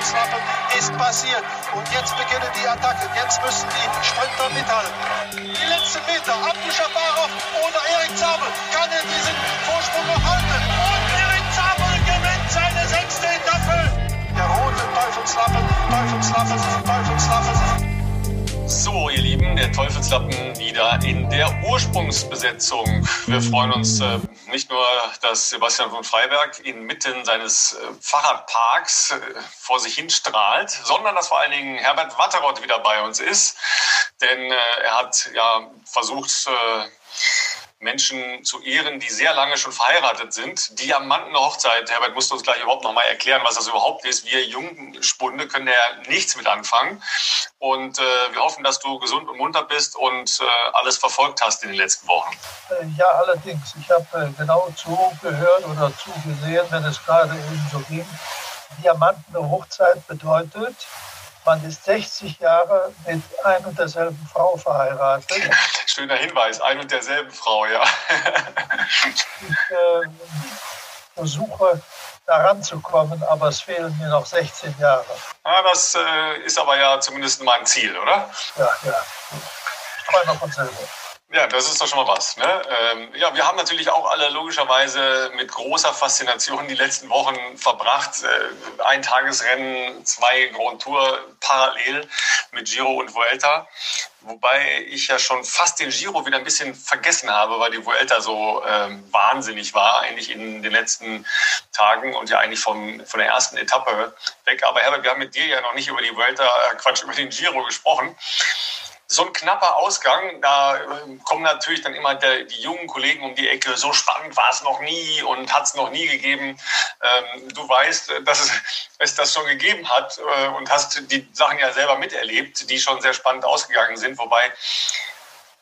Teufelslappen ist passiert. Und jetzt beginnen die Attacken. Jetzt müssen die Sprinter mithalten. Die letzten Meter. Abdu Shafarov oder Erik Zabel. Kann er diesen Vorsprung noch halten? Und Erik Zabel gewinnt seine sechste Etappe. Der rote Teufelslappen, Teufelslappen, Teufelslappen. So, ihr Lieben, der Teufelslappen wieder in der Ursprungsbesetzung. Wir freuen uns äh, nicht nur, dass Sebastian von Freiberg inmitten seines äh, Fahrradparks äh, vor sich hin strahlt, sondern dass vor allen Dingen Herbert Watteroth wieder bei uns ist. Denn äh, er hat ja versucht, Menschen zu ehren, die sehr lange schon verheiratet sind. Diamantenhochzeit, Herbert musst du uns gleich überhaupt noch mal erklären, was das überhaupt ist. Wir Jungspunde können ja nichts mit anfangen. Und äh, wir hoffen, dass du gesund und munter bist und äh, alles verfolgt hast in den letzten Wochen. Äh, ja, allerdings. Ich habe äh, genau zugehört oder zugesehen, wenn es gerade eben so ging. Diamantenhochzeit bedeutet, man ist 60 Jahre mit ein und derselben Frau verheiratet. Schöner Hinweis, ein und derselben Frau, ja. ich äh, versuche daran zu kommen, aber es fehlen mir noch 16 Jahre. Ja, das äh, ist aber ja zumindest mal ein Ziel, oder? Ja, ja. Ich träume von selber. Ja, das ist doch schon mal was. Ne? Ähm, ja, wir haben natürlich auch alle logischerweise mit großer Faszination die letzten Wochen verbracht. Äh, ein Tagesrennen, zwei Grand Tour parallel mit Giro und Vuelta. Wobei ich ja schon fast den Giro wieder ein bisschen vergessen habe, weil die Vuelta so ähm, wahnsinnig war, eigentlich in den letzten Tagen und ja eigentlich vom, von der ersten Etappe weg. Aber Herbert, wir haben mit dir ja noch nicht über die Vuelta, äh, Quatsch, über den Giro gesprochen so ein knapper Ausgang, da ähm, kommen natürlich dann immer der, die jungen Kollegen um die Ecke, so spannend war es noch nie und hat es noch nie gegeben. Ähm, du weißt, dass es, es, das schon gegeben hat äh, und hast die Sachen ja selber miterlebt, die schon sehr spannend ausgegangen sind. Wobei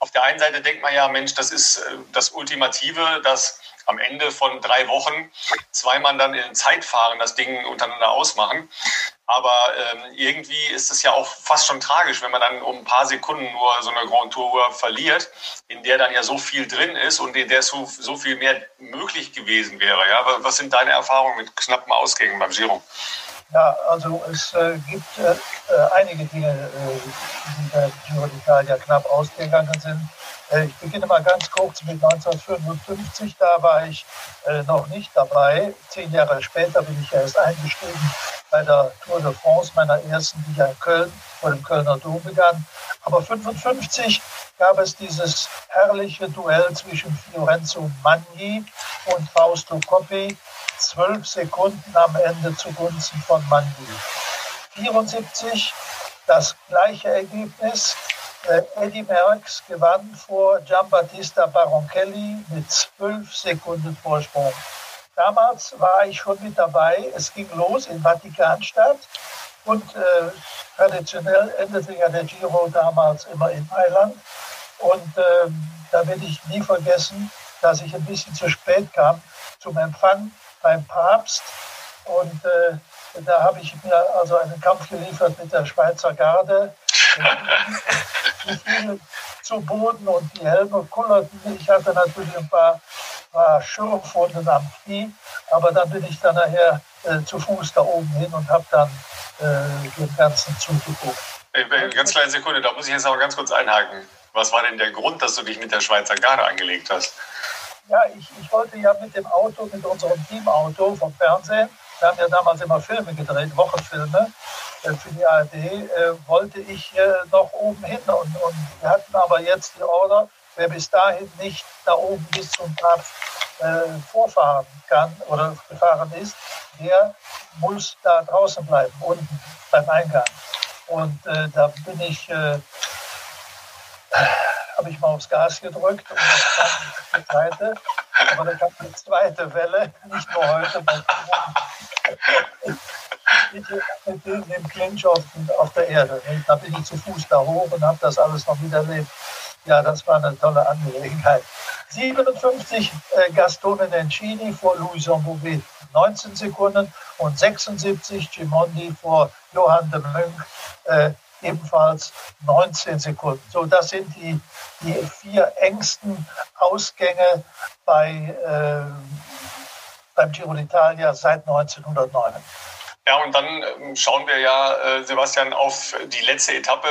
auf der einen Seite denkt man ja, Mensch, das ist äh, das Ultimative, dass am Ende von drei Wochen zweimal dann in Zeitfahren das Ding untereinander ausmachen. Aber ähm, irgendwie ist es ja auch fast schon tragisch, wenn man dann um ein paar Sekunden nur so eine Grand Tour verliert, in der dann ja so viel drin ist und in der so, so viel mehr möglich gewesen wäre. Ja? Was sind deine Erfahrungen mit knappen Ausgängen beim Giro? Ja, also es äh, gibt äh, äh einige Dinge, äh, die der Giro d'Italia knapp ausgegangen sind. Äh, ich beginne mal ganz kurz mit 1955. Da war ich äh, noch nicht dabei. Zehn Jahre später bin ich erst eingestiegen bei der Tour de France, meiner ersten, die ja in Köln vor dem Kölner Dom begann. Aber 1955 gab es dieses herrliche Duell zwischen Fiorenzo Magni und Fausto Coppi. Zwölf Sekunden am Ende zugunsten von Magni. 74 das gleiche Ergebnis. Äh, Eddie Merckx gewann vor Giambattista Baronchelli mit zwölf Sekunden Vorsprung. Damals war ich schon mit dabei. Es ging los in Vatikanstadt und äh, traditionell endete ja der Giro damals immer in Mailand. Und äh, da werde ich nie vergessen, dass ich ein bisschen zu spät kam zum Empfang beim Papst. Und äh, da habe ich mir also einen Kampf geliefert mit der Schweizer Garde. Zu Boden und die Helme kullerten. Ich hatte natürlich ein paar, paar Schürfwunden am Knie, aber dann bin ich dann nachher äh, zu Fuß da oben hin und habe dann äh, den ganzen zugeguckt. Hey, ganz kleine Sekunde, da muss ich jetzt aber ganz kurz einhaken. Was war denn der Grund, dass du dich mit der Schweizer Garde angelegt hast? Ja, ich, ich wollte ja mit dem Auto, mit unserem Teamauto vom Fernsehen, wir haben ja damals immer Filme gedreht, Wochenfilme äh, für die ARD, äh, wollte ich äh, noch oben hin. Und, und wir hatten aber jetzt die Order, wer bis dahin nicht da oben bis zum Papst äh, vorfahren kann oder gefahren ist, der muss da draußen bleiben, unten beim Eingang. Und äh, da bin ich, äh, habe ich mal aufs Gas gedrückt und auf die Seite. Aber da kam eine zweite Welle, nicht nur heute, mit dem Clinch auf, auf, der Erde. Da bin ich zu Fuß da hoch und habe das alles noch miterlebt. Ja, das war eine tolle Angelegenheit. 57 äh, Gastone Nencini vor Louison Bouvet, 19 Sekunden und 76 Gimondi vor Johann de Munk, äh, ebenfalls 19 Sekunden. So, das sind die, die vier engsten Ausgänge bei, äh, beim Giro d'Italia seit 1909. Ja, und dann ähm, schauen wir ja, äh, Sebastian, auf die letzte Etappe.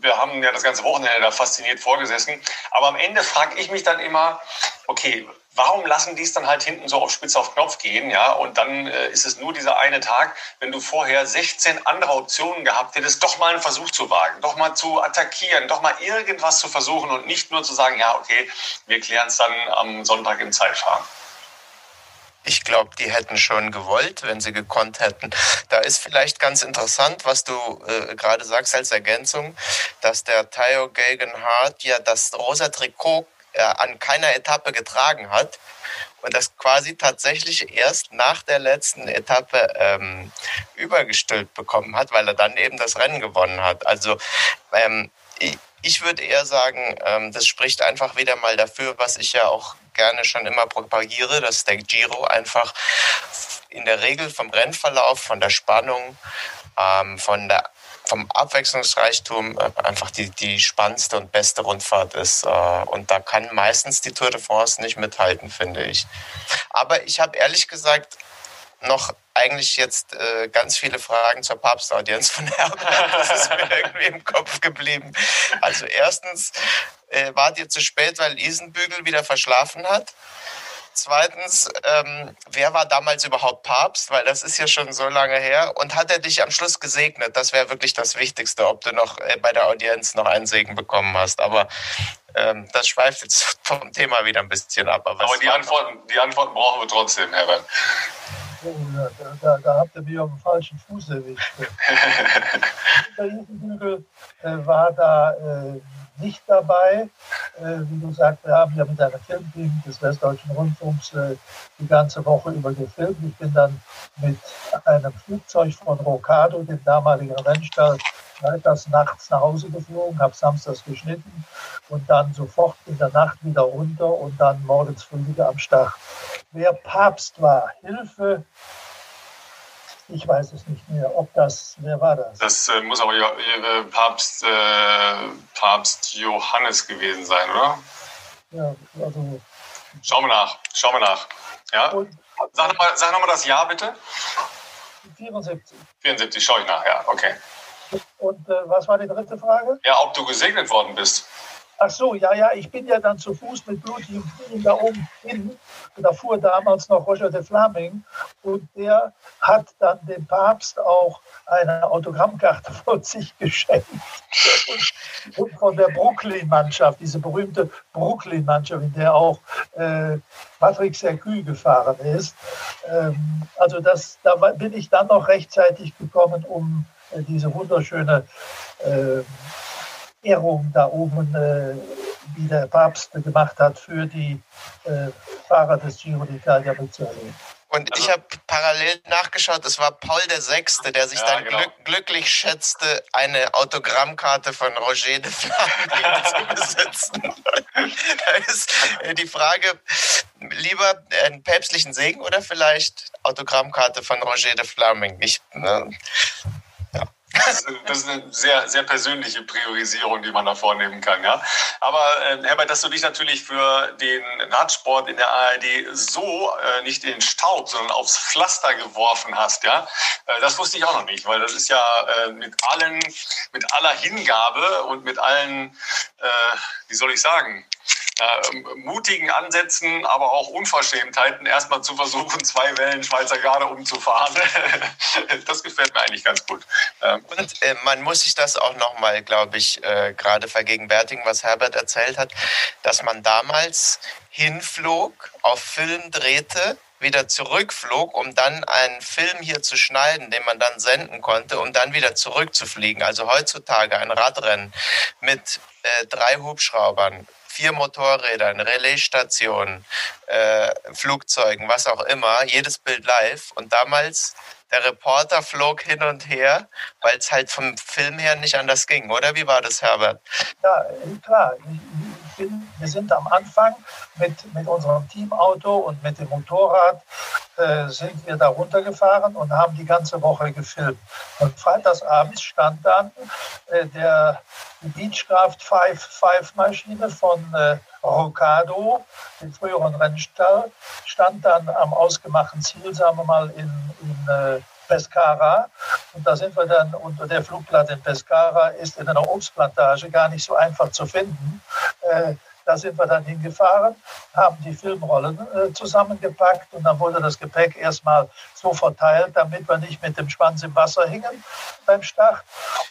Wir haben ja das ganze Wochenende da fasziniert vorgesessen. Aber am Ende frage ich mich dann immer, okay, warum lassen die es dann halt hinten so auf Spitze auf Knopf gehen, ja? Und dann äh, ist es nur dieser eine Tag, wenn du vorher 16 andere Optionen gehabt hättest, doch mal einen Versuch zu wagen, doch mal zu attackieren, doch mal irgendwas zu versuchen und nicht nur zu sagen, ja, okay, wir klären es dann am Sonntag im Zeitfahren. Ich glaube, die hätten schon gewollt, wenn sie gekonnt hätten. Da ist vielleicht ganz interessant, was du äh, gerade sagst als Ergänzung, dass der Tayo Gegenhardt ja das rosa Trikot äh, an keiner Etappe getragen hat und das quasi tatsächlich erst nach der letzten Etappe ähm, übergestülpt bekommen hat, weil er dann eben das Rennen gewonnen hat. Also ähm, ich würde eher sagen, ähm, das spricht einfach wieder mal dafür, was ich ja auch gerne schon immer propagiere, dass der Giro einfach in der Regel vom Rennverlauf, von der Spannung, ähm, von der vom Abwechslungsreichtum äh, einfach die, die spannendste und beste Rundfahrt ist. Äh, und da kann meistens die Tour de France nicht mithalten, finde ich. Aber ich habe ehrlich gesagt noch eigentlich jetzt äh, ganz viele Fragen zur Papstaudienz von Herbert. Das ist mir irgendwie im Kopf geblieben. Also erstens, äh, wart ihr zu spät, weil Isenbügel wieder verschlafen hat? Zweitens, ähm, wer war damals überhaupt Papst? Weil das ist ja schon so lange her. Und hat er dich am Schluss gesegnet? Das wäre wirklich das Wichtigste, ob du noch äh, bei der Audienz noch einen Segen bekommen hast. Aber ähm, das schweift jetzt vom Thema wieder ein bisschen ab. Aber, Aber die, Antworten, die Antworten brauchen wir trotzdem, Herbert. Oh, da, da, da, habt ihr mich auf dem falschen Fuß erwischt. Der Isenbügel äh, war da äh, nicht dabei. Äh, wie du sagst, wir haben ja mit einem Filmteam des Westdeutschen Rundfunks äh, die ganze Woche über gefilmt. Ich bin dann mit einem Flugzeug von Rocado, dem damaligen Rennstall, freitags nachts nach Hause geflogen, habe samstags geschnitten und dann sofort in der Nacht wieder runter und dann morgens früh wieder am Start. Wer Papst war, Hilfe, ich weiß es nicht mehr, ob das, wer war das? Das äh, muss aber äh, Papst, äh, Papst Johannes gewesen sein, oder? Ja, also. Schauen wir nach, schauen wir nach. Ja? Und, sag nochmal noch, das Jahr bitte. 74. 74, schaue ich nach, ja, okay. Und äh, was war die dritte Frage? Ja, ob du gesegnet worden bist. Ach so, ja, ja, ich bin ja dann zu Fuß mit blutigem Knie da oben hin. Da fuhr damals noch Roger de Flaming und der hat dann dem Papst auch eine Autogrammkarte von sich geschenkt. Und, und von der Brooklyn-Mannschaft, diese berühmte Brooklyn-Mannschaft, in der auch äh, Patrick Sercue gefahren ist. Ähm, also das, da bin ich dann noch rechtzeitig gekommen, um äh, diese wunderschöne äh, Ehrung da oben, äh, wie der Papst gemacht hat, für die äh, Fahrer des Giro d'Italia mitzuerleben. Und ich habe parallel nachgeschaut, es war Paul VI., der sich ja, dann genau. glück, glücklich schätzte, eine Autogrammkarte von Roger de Flaming zu besitzen. da ist äh, die Frage, lieber einen päpstlichen Segen oder vielleicht Autogrammkarte von Roger de Flaming? Ich, ne? Das ist, eine sehr, sehr persönliche Priorisierung, die man da vornehmen kann. Ja? Aber äh, Herbert, dass du dich natürlich für den Radsport in der ARD so äh, nicht in den Staub, sondern aufs Pflaster geworfen hast, ja, äh, das wusste ich auch noch nicht, weil das ist ja äh, mit allen, mit aller Hingabe und mit allen, äh, wie soll ich sagen, äh, mutigen Ansätzen, aber auch Unverschämtheiten, erstmal zu versuchen, zwei Wellen Schweizer Garde umzufahren. das gefällt mir eigentlich ganz gut. Ähm, Und äh, man muss sich das auch nochmal, glaube ich, äh, gerade vergegenwärtigen, was Herbert erzählt hat, dass man damals hinflog, auf Film drehte, wieder zurückflog, um dann einen Film hier zu schneiden, den man dann senden konnte, um dann wieder zurückzufliegen. Also heutzutage ein Radrennen mit äh, drei Hubschraubern, vier Motorrädern, Relaisstationen, äh, Flugzeugen, was auch immer, jedes Bild live. Und damals, der Reporter flog hin und her, weil es halt vom Film her nicht anders ging, oder? Wie war das, Herbert? Ja, klar. Wir sind am Anfang mit, mit unserem Teamauto und mit dem Motorrad äh, sind wir da runtergefahren und haben die ganze Woche gefilmt. Und freitagsabends stand dann äh, der Beechcraft 5 Maschine von äh, Rocado, dem früheren Rennstall, stand dann am ausgemachten Ziel, sagen wir mal, in, in äh, Pescara. Und da sind wir dann, und der Flugplatz in Pescara ist in einer Obstplantage gar nicht so einfach zu finden. Äh, da sind wir dann hingefahren, haben die Filmrollen äh, zusammengepackt und dann wurde das Gepäck erstmal so verteilt, damit wir nicht mit dem Schwanz im Wasser hingen beim Start.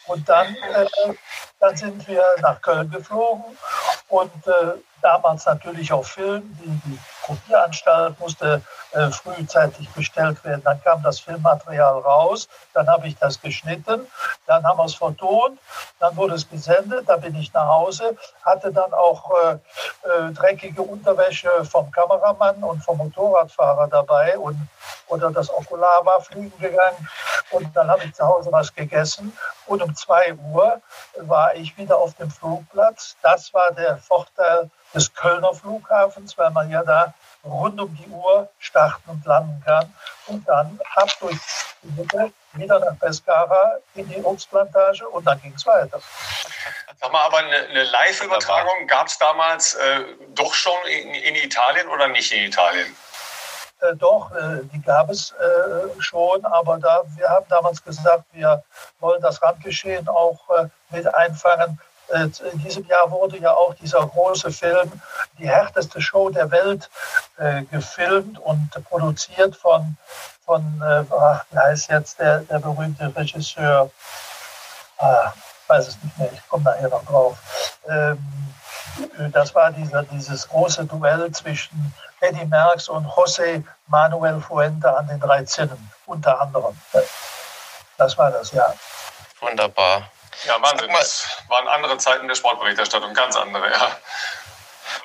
Und dann, äh, dann sind wir nach Köln geflogen und damals natürlich auch Film. Die, die Kopieranstalt musste äh, frühzeitig bestellt werden. Dann kam das Filmmaterial raus, dann habe ich das geschnitten, dann haben wir es vertont, dann wurde es gesendet, da bin ich nach Hause, hatte dann auch äh, äh, dreckige Unterwäsche vom Kameramann und vom Motorradfahrer dabei und oder das Okular war fliegen gegangen und dann habe ich zu Hause was gegessen und um zwei Uhr war ich wieder auf dem Flugplatz. Das war der Vorteil des Kölner Flughafens, weil man ja da rund um die Uhr starten und landen kann und dann ab durch die Mitte wieder nach Pescara in die Obstplantage und dann ging es weiter. Sag mal, aber eine, eine Live-Übertragung gab es damals äh, doch schon in, in, Italien oder nicht in Italien? Äh, doch, äh, die gab es äh, schon, aber da, wir haben damals gesagt, wir wollen das Randgeschehen auch äh, mit einfangen in diesem Jahr wurde ja auch dieser große Film, die härteste Show der Welt, äh, gefilmt und produziert von, von äh, ach, wie heißt jetzt der, der berühmte Regisseur? Ah, weiß es nicht mehr, ich komme nachher noch drauf. Ähm, das war dieser, dieses große Duell zwischen Eddie Merckx und José Manuel Fuente an den drei Zinnen, unter anderem. Das war das, ja. Wunderbar. Ja, Wahnsinn. Das waren andere Zeiten der Sportberichterstattung, ganz andere, ja.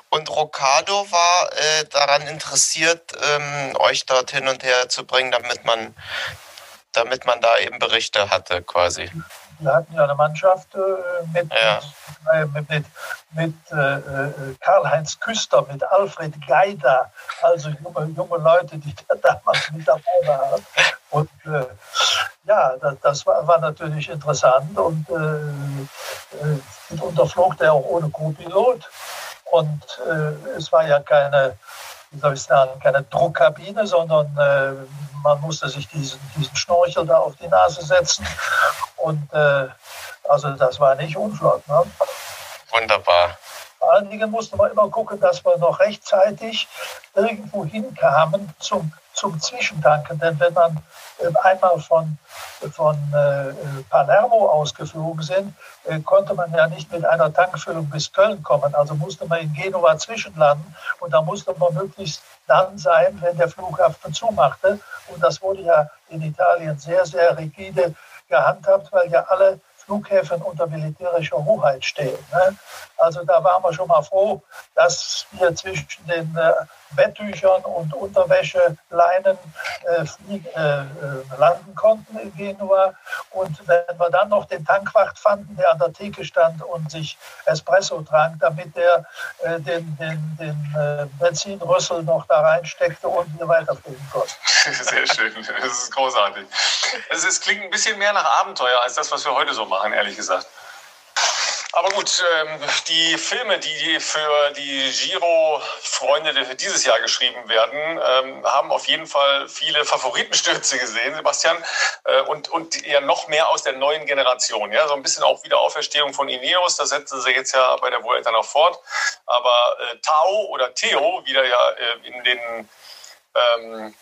Und Rocado war äh, daran interessiert, ähm, euch dort hin und her zu bringen, damit man, damit man da eben Berichte hatte, quasi. Wir hatten ja eine Mannschaft äh, mit, ja. äh, mit, mit, mit äh, Karl-Heinz Küster, mit Alfred Geida, also junge, junge Leute, die da damals mit dabei waren. Und äh, ja, das, das war, war, natürlich interessant und äh, unterflog der auch ohne Co-Pilot. Und äh, es war ja keine, soll ich sagen, keine Druckkabine, sondern äh, man musste sich diesen, diesen Schnorchel da auf die Nase setzen. Und äh, also das war nicht unflott. Ne? Wunderbar. Vor allen Dingen musste man immer gucken, dass wir noch rechtzeitig irgendwo hinkamen zum zum Zwischentanken. Denn wenn man äh, einmal von, von äh, Palermo ausgeflogen sind, äh, konnte man ja nicht mit einer Tankfüllung bis Köln kommen. Also musste man in Genua zwischenlanden und da musste man möglichst dann sein, wenn der Flughafen zumachte. Und das wurde ja in Italien sehr, sehr rigide gehandhabt, weil ja alle Flughäfen unter militärischer Hoheit stehen. Ne? Also da waren wir schon mal froh, dass wir zwischen den äh, Betttüchern und Unterwäscheleinen äh, äh, äh, landen konnten in Genua. Und wenn wir dann noch den Tankwacht fanden, der an der Theke stand und sich Espresso trank, damit der äh, den, den, den äh, Benzinrüssel noch da reinsteckte und wir weiterfliegen konnten. Sehr schön, das ist großartig. Es klingt ein bisschen mehr nach Abenteuer als das, was wir heute so machen, ehrlich gesagt. Aber gut, ähm, die Filme, die für die Giro-Freunde dieses Jahr geschrieben werden, ähm, haben auf jeden Fall viele Favoritenstürze gesehen, Sebastian. Äh, und, und ja noch mehr aus der neuen Generation. Ja? So ein bisschen auch wieder Auferstehung von Ineos, das setzen sie jetzt ja bei der Vuelta noch fort. Aber äh, Tao oder Theo, wie der ja äh, in den ähm,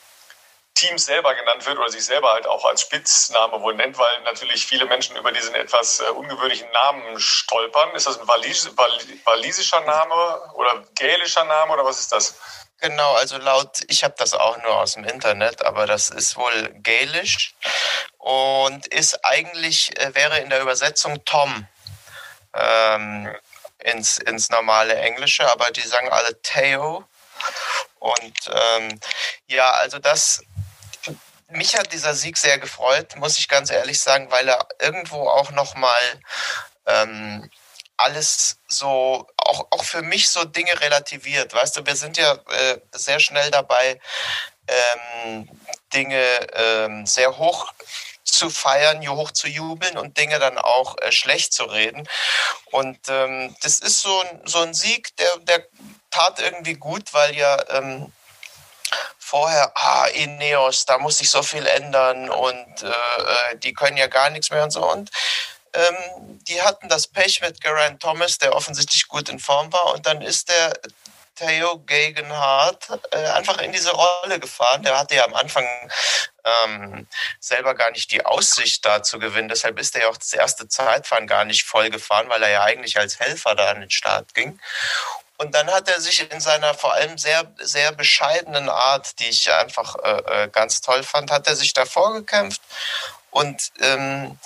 Teams selber genannt wird oder sich selber halt auch als Spitzname wohl nennt, weil natürlich viele Menschen über diesen etwas äh, ungewöhnlichen Namen stolpern. Ist das ein Walis walisischer Name oder gälischer Name oder was ist das? Genau, also laut, ich habe das auch nur aus dem Internet, aber das ist wohl gälisch und ist eigentlich, äh, wäre in der Übersetzung Tom ähm, ins, ins normale Englische, aber die sagen alle Theo. Und ähm, ja, also das mich hat dieser Sieg sehr gefreut, muss ich ganz ehrlich sagen, weil er irgendwo auch nochmal ähm, alles so, auch, auch für mich so Dinge relativiert. Weißt du, wir sind ja äh, sehr schnell dabei, ähm, Dinge ähm, sehr hoch zu feiern, hoch zu jubeln und Dinge dann auch äh, schlecht zu reden. Und ähm, das ist so ein, so ein Sieg, der, der tat irgendwie gut, weil ja ähm, vorher, ah, Ineos, da muss sich so viel ändern und äh, äh, die können ja gar nichts mehr und so. Und ähm, die hatten das Pech mit Geraint Thomas, der offensichtlich gut in Form war. Und dann ist der Theo Gegenhardt äh, einfach in diese Rolle gefahren. Der hatte ja am Anfang ähm, selber gar nicht die Aussicht da zu gewinnen. Deshalb ist er ja auch das erste Zeitfahren gar nicht voll gefahren, weil er ja eigentlich als Helfer da an den Start ging. Und dann hat er sich in seiner vor allem sehr, sehr bescheidenen Art, die ich einfach äh, äh ganz toll fand, hat er sich da vorgekämpft. Und ähm,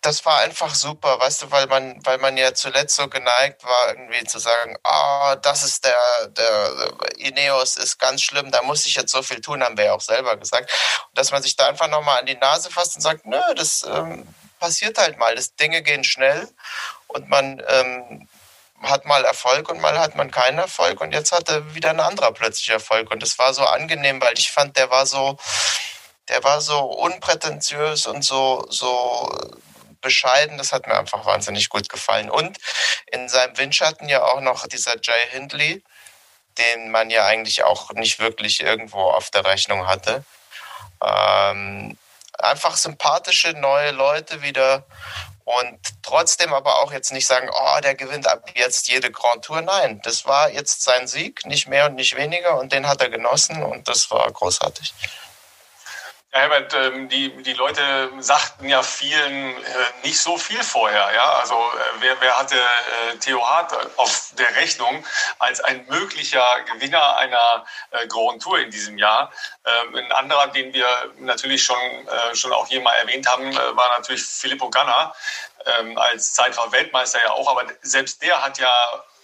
das war einfach super, weißt du, weil man, weil man ja zuletzt so geneigt war, irgendwie zu sagen, ah, oh, das ist der, der Ineos ist ganz schlimm, da muss ich jetzt so viel tun, haben wir ja auch selber gesagt. Und dass man sich da einfach nochmal an die Nase fasst und sagt, nö, das ähm, passiert halt mal, das Dinge gehen schnell und man ähm, hat mal Erfolg und mal hat man keinen Erfolg und jetzt hat er wieder ein anderer plötzlich Erfolg und das war so angenehm, weil ich fand, der war so, der war so unprätentiös und so, so bescheiden. Das hat mir einfach wahnsinnig gut gefallen. Und in seinem Windschatten ja auch noch dieser Jay Hindley, den man ja eigentlich auch nicht wirklich irgendwo auf der Rechnung hatte. Ähm, einfach sympathische neue Leute wieder und trotzdem aber auch jetzt nicht sagen, oh, der gewinnt ab jetzt jede Grand Tour. Nein, das war jetzt sein Sieg, nicht mehr und nicht weniger und den hat er genossen und das war großartig. Ja, Herbert, ähm, die, die Leute sagten ja vielen äh, nicht so viel vorher. Ja? Also äh, wer, wer hatte äh, Theo Hart auf der Rechnung als ein möglicher Gewinner einer Grand Tour in diesem Jahr? Ähm, ein anderer, den wir natürlich schon, schon auch hier mal erwähnt haben, war natürlich Filippo Ganna ähm, als Zeitfahr-Weltmeister ja auch. Aber selbst der hat ja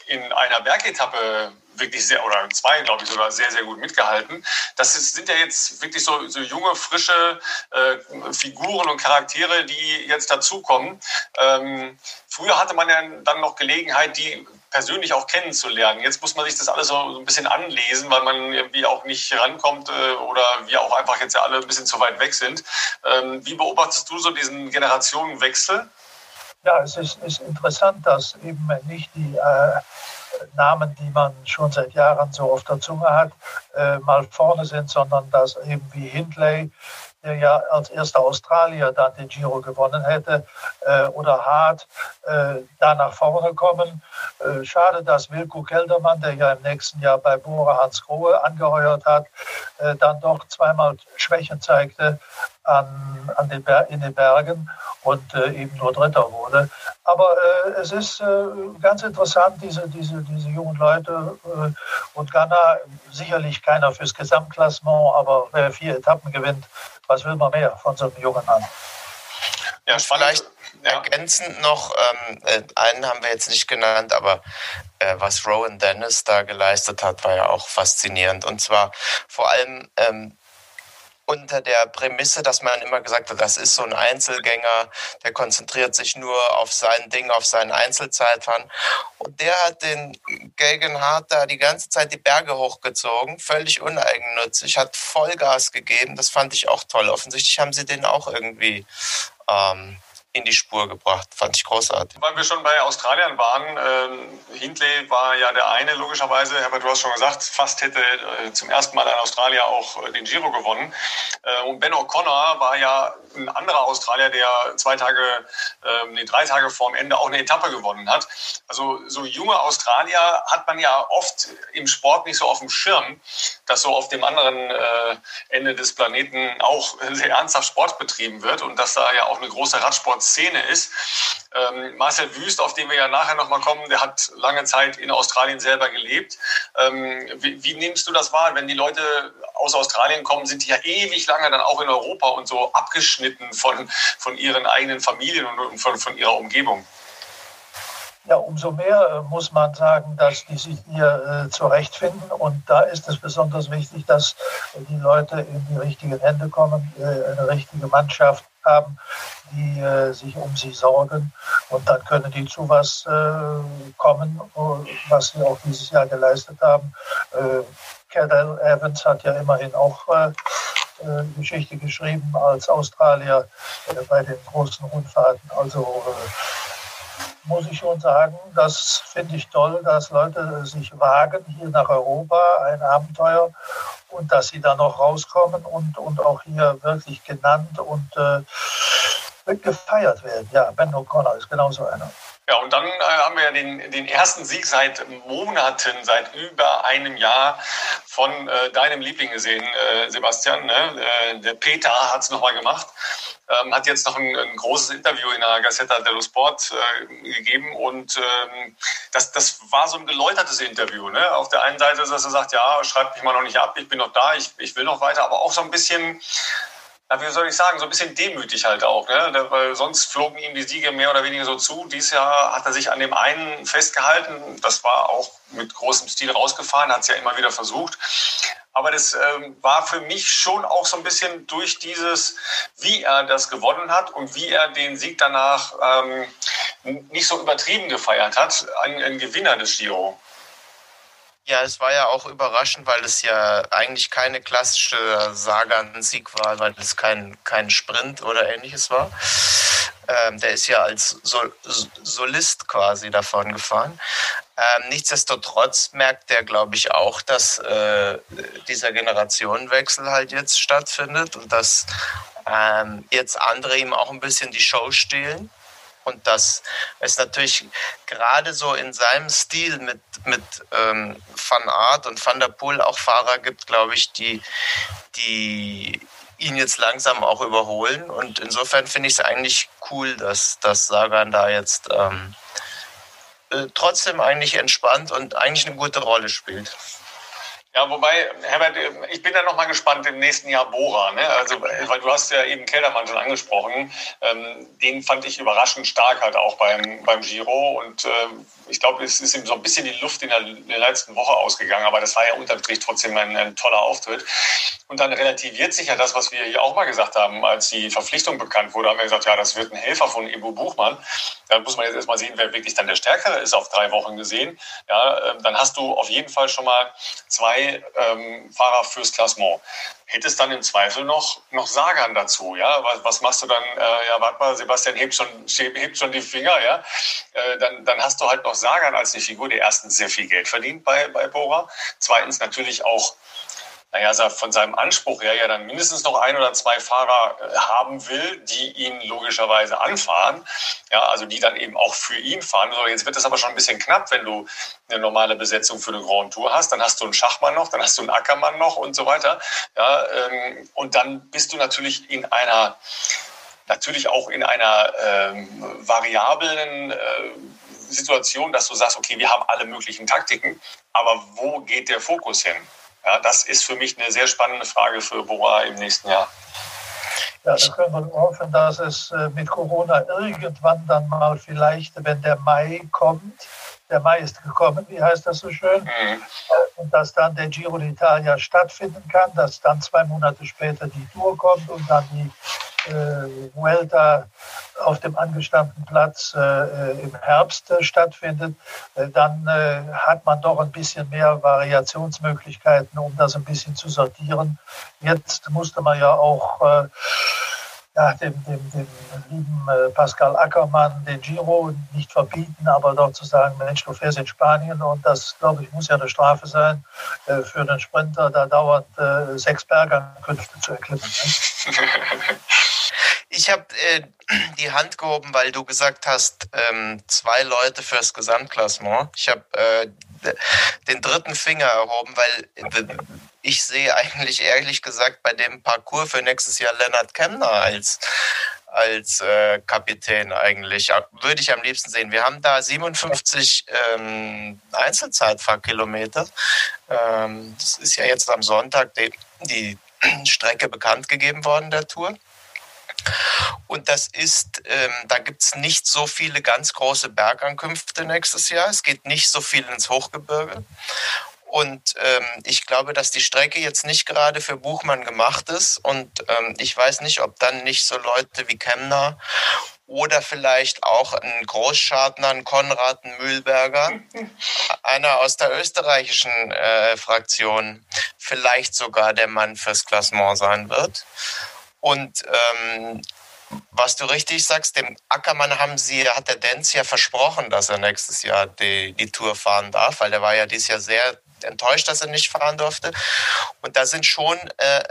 in einer Bergetappe wirklich sehr, oder zwei, glaube ich, sogar sehr, sehr gut mitgehalten. Das ist, sind ja jetzt wirklich so, so junge, frische äh, Figuren und Charaktere, die jetzt dazukommen. Ähm, früher hatte man ja dann noch Gelegenheit, die persönlich auch kennenzulernen. Jetzt muss man sich das alles so, ein bisschen anlesen, weil man irgendwie auch nicht rankommt äh, oder wir auch einfach jetzt ja alle ein bisschen zu weit weg sind. Ähm, wie beobachtest du so diesen Generationenwechsel? Ja, es ist, ist interessant, dass eben nicht die äh, Namen, die man schon seit Jahren so auf der Zunge hat, äh, mal vorne sind, sondern dass eben wie Hindley, der ja als erster Australier dann den Giro gewonnen hätte, äh, oder Hart, äh, da nach vorne kommen. Äh, schade, dass Wilko Keldermann, der ja im nächsten Jahr bei Bora Hans Grohe angeheuert hat, äh, dann doch zweimal Schwächen zeigte an, an den in den Bergen und äh, eben nur Dritter wurde. Aber äh, es ist äh, ganz interessant, diese, diese, diese jungen Leute äh, und Ghana, sicherlich keiner fürs Gesamtklassement, aber wer vier Etappen gewinnt, was will man mehr von so einem jungen Mann? Ja, vielleicht ja. ergänzend noch, ähm, äh, einen haben wir jetzt nicht genannt, aber äh, was Rowan Dennis da geleistet hat, war ja auch faszinierend. Und zwar vor allem ähm, unter der Prämisse, dass man immer gesagt hat, das ist so ein Einzelgänger, der konzentriert sich nur auf sein Ding, auf seinen Einzelzeitfahren. Und der hat den Gegenhardt da die ganze Zeit die Berge hochgezogen, völlig uneigennützig, hat Vollgas gegeben. Das fand ich auch toll. Offensichtlich haben sie den auch irgendwie ähm, in die Spur gebracht. Fand ich großartig. Weil wir schon bei Australiern waren, äh, Hindley war ja der eine, logischerweise, Herbert, du hast schon gesagt, fast hätte äh, zum ersten Mal ein Australier auch äh, den Giro gewonnen. Äh, und Ben O'Connor war ja ein anderer Australier, der zwei Tage, äh, nee, drei Tage vorm Ende auch eine Etappe gewonnen hat. Also so junge Australier hat man ja oft im Sport nicht so auf dem Schirm, dass so auf dem anderen äh, Ende des Planeten auch sehr ernsthaft Sport betrieben wird und dass da ja auch eine große Radsportszene ist. Ähm, Marcel Wüst, auf den wir ja nachher nochmal kommen, der hat lange Zeit in Australien selber gelebt. Ähm, wie, wie nimmst du das wahr, wenn die Leute aus Australien kommen, sind die ja ewig lange dann auch in Europa und so abgeschnitten von, von ihren eigenen Familien und von, von ihrer Umgebung. Ja, umso mehr äh, muss man sagen, dass die sich hier äh, zurechtfinden. Und da ist es besonders wichtig, dass die Leute in die richtigen Hände kommen, äh, eine richtige Mannschaft haben, die äh, sich um sie sorgen. Und dann können die zu was äh, kommen, was sie auch dieses Jahr geleistet haben. Äh, Cadell Evans hat ja immerhin auch äh, äh, Geschichte geschrieben als Australier äh, bei den großen Rundfahrten. Also muss ich schon sagen, das finde ich toll, dass Leute sich wagen hier nach Europa, ein Abenteuer und dass sie da noch rauskommen und, und auch hier wirklich genannt und äh, gefeiert werden. Ja, Ben O'Connor ist genauso einer. Ja, und dann äh, haben wir ja den, den ersten Sieg seit Monaten, seit über einem Jahr von äh, deinem Liebling gesehen, äh, Sebastian. Ne? Äh, der Peter hat es nochmal gemacht. Ähm, hat jetzt noch ein, ein, großes Interview in der Gazzetta dello Sport äh, gegeben und ähm, das, das war so ein geläutertes Interview. Ne? Auf der einen Seite, dass er sagt, ja, schreibt mich mal noch nicht ab, ich bin noch da, ich, ich will noch weiter, aber auch so ein bisschen ja, wie soll ich sagen, so ein bisschen demütig halt auch, ne? weil sonst flogen ihm die Siege mehr oder weniger so zu. Dieses Jahr hat er sich an dem einen festgehalten, das war auch mit großem Stil rausgefahren, hat es ja immer wieder versucht. Aber das ähm, war für mich schon auch so ein bisschen durch dieses, wie er das gewonnen hat und wie er den Sieg danach ähm, nicht so übertrieben gefeiert hat, ein, ein Gewinner des Giro. Ja, es war ja auch überraschend, weil es ja eigentlich keine klassische Sagan-Sieg war, weil es kein, kein Sprint oder ähnliches war. Ähm, der ist ja als Sol Solist quasi davon gefahren. Ähm, nichtsdestotrotz merkt der, glaube ich, auch, dass äh, dieser Generationenwechsel halt jetzt stattfindet und dass ähm, jetzt andere ihm auch ein bisschen die Show stehlen und dass es natürlich gerade so in seinem Stil mit, mit ähm, Van Art und Van der Poel auch Fahrer gibt, glaube ich, die, die ihn jetzt langsam auch überholen. Und insofern finde ich es eigentlich cool, dass, dass Sagan da jetzt ähm, äh, trotzdem eigentlich entspannt und eigentlich eine gute Rolle spielt. Ja, wobei, Herbert, ich bin da noch mal gespannt im nächsten Jahr Bora. Ne? Also, weil du hast ja eben Kellermann schon angesprochen. Ähm, den fand ich überraschend stark halt auch beim, beim Giro. Und ähm, ich glaube, es ist ihm so ein bisschen die Luft in der, in der, letzten Woche ausgegangen. Aber das war ja unterm Strich trotzdem ein, ein, toller Auftritt. Und dann relativiert sich ja das, was wir hier auch mal gesagt haben, als die Verpflichtung bekannt wurde, haben wir gesagt, ja, das wird ein Helfer von Ibu Buchmann. Da muss man jetzt erstmal sehen, wer wirklich dann der Stärkere ist auf drei Wochen gesehen. Ja, ähm, dann hast du auf jeden Fall schon mal zwei ähm, Fahrer fürs Klassement. Hättest dann im Zweifel noch, noch Sagan dazu, ja? Was, was machst du dann? Äh, ja, warte mal, Sebastian hebt schon, hebt schon die Finger, ja? Äh, dann, dann hast du halt noch Sagan als eine Figur, die erstens sehr viel Geld verdient bei, bei Bora, zweitens natürlich auch naja, von seinem Anspruch her ja dann mindestens noch ein oder zwei Fahrer äh, haben will, die ihn logischerweise anfahren, ja, also die dann eben auch für ihn fahren. So, jetzt wird es aber schon ein bisschen knapp, wenn du eine normale Besetzung für eine Grand Tour hast. Dann hast du einen Schachmann noch, dann hast du einen Ackermann noch und so weiter. Ja, ähm, und dann bist du natürlich in einer, natürlich auch in einer ähm, variablen äh, Situation, dass du sagst, okay, wir haben alle möglichen Taktiken, aber wo geht der Fokus hin? Ja, das ist für mich eine sehr spannende Frage für Bora im nächsten Jahr. Ja, da können wir hoffen, dass es äh, mit Corona irgendwann dann mal vielleicht, wenn der Mai kommt, der Mai ist gekommen, wie heißt das so schön, mhm. und dass dann der Giro d'Italia stattfinden kann, dass dann zwei Monate später die Tour kommt und dann die äh, Vuelta auf dem angestammten Platz äh, äh, im Herbst äh, stattfindet, äh, dann äh, hat man doch ein bisschen mehr Variationsmöglichkeiten, um das ein bisschen zu sortieren. Jetzt musste man ja auch ja, dem, dem, dem lieben Pascal Ackermann den Giro nicht verbieten, aber doch zu sagen, Mensch, du fährst in Spanien und das, glaube ich, muss ja eine Strafe sein für einen Sprinter, da dauert sechs Bergankünfte zu erklimmen. Ne? Ich habe äh, die Hand gehoben, weil du gesagt hast, ähm, zwei Leute fürs Gesamtklassement. Ich habe äh, den dritten Finger erhoben, weil ich sehe eigentlich ehrlich gesagt bei dem Parcours für nächstes Jahr Lennart Kemner als als äh, Kapitän eigentlich. Würde ich am liebsten sehen. Wir haben da 57 ähm, Einzelzeitfahrkilometer. Ähm, das ist ja jetzt am Sonntag die, die Strecke bekannt gegeben worden, der Tour. Und das ist, ähm, da gibt es nicht so viele ganz große Bergankünfte nächstes Jahr. Es geht nicht so viel ins Hochgebirge. Und ähm, ich glaube, dass die Strecke jetzt nicht gerade für Buchmann gemacht ist. Und ähm, ich weiß nicht, ob dann nicht so Leute wie Kemner oder vielleicht auch ein Großschartner, ein Konrad, ein Mühlberger, einer aus der österreichischen äh, Fraktion, vielleicht sogar der Mann fürs Klassement sein wird. Und ähm, was du richtig sagst, dem Ackermann haben sie, hat der Denz ja versprochen, dass er nächstes Jahr die, die Tour fahren darf, weil der war ja dieses Jahr sehr enttäuscht, dass er nicht fahren durfte. Und da sind schon äh,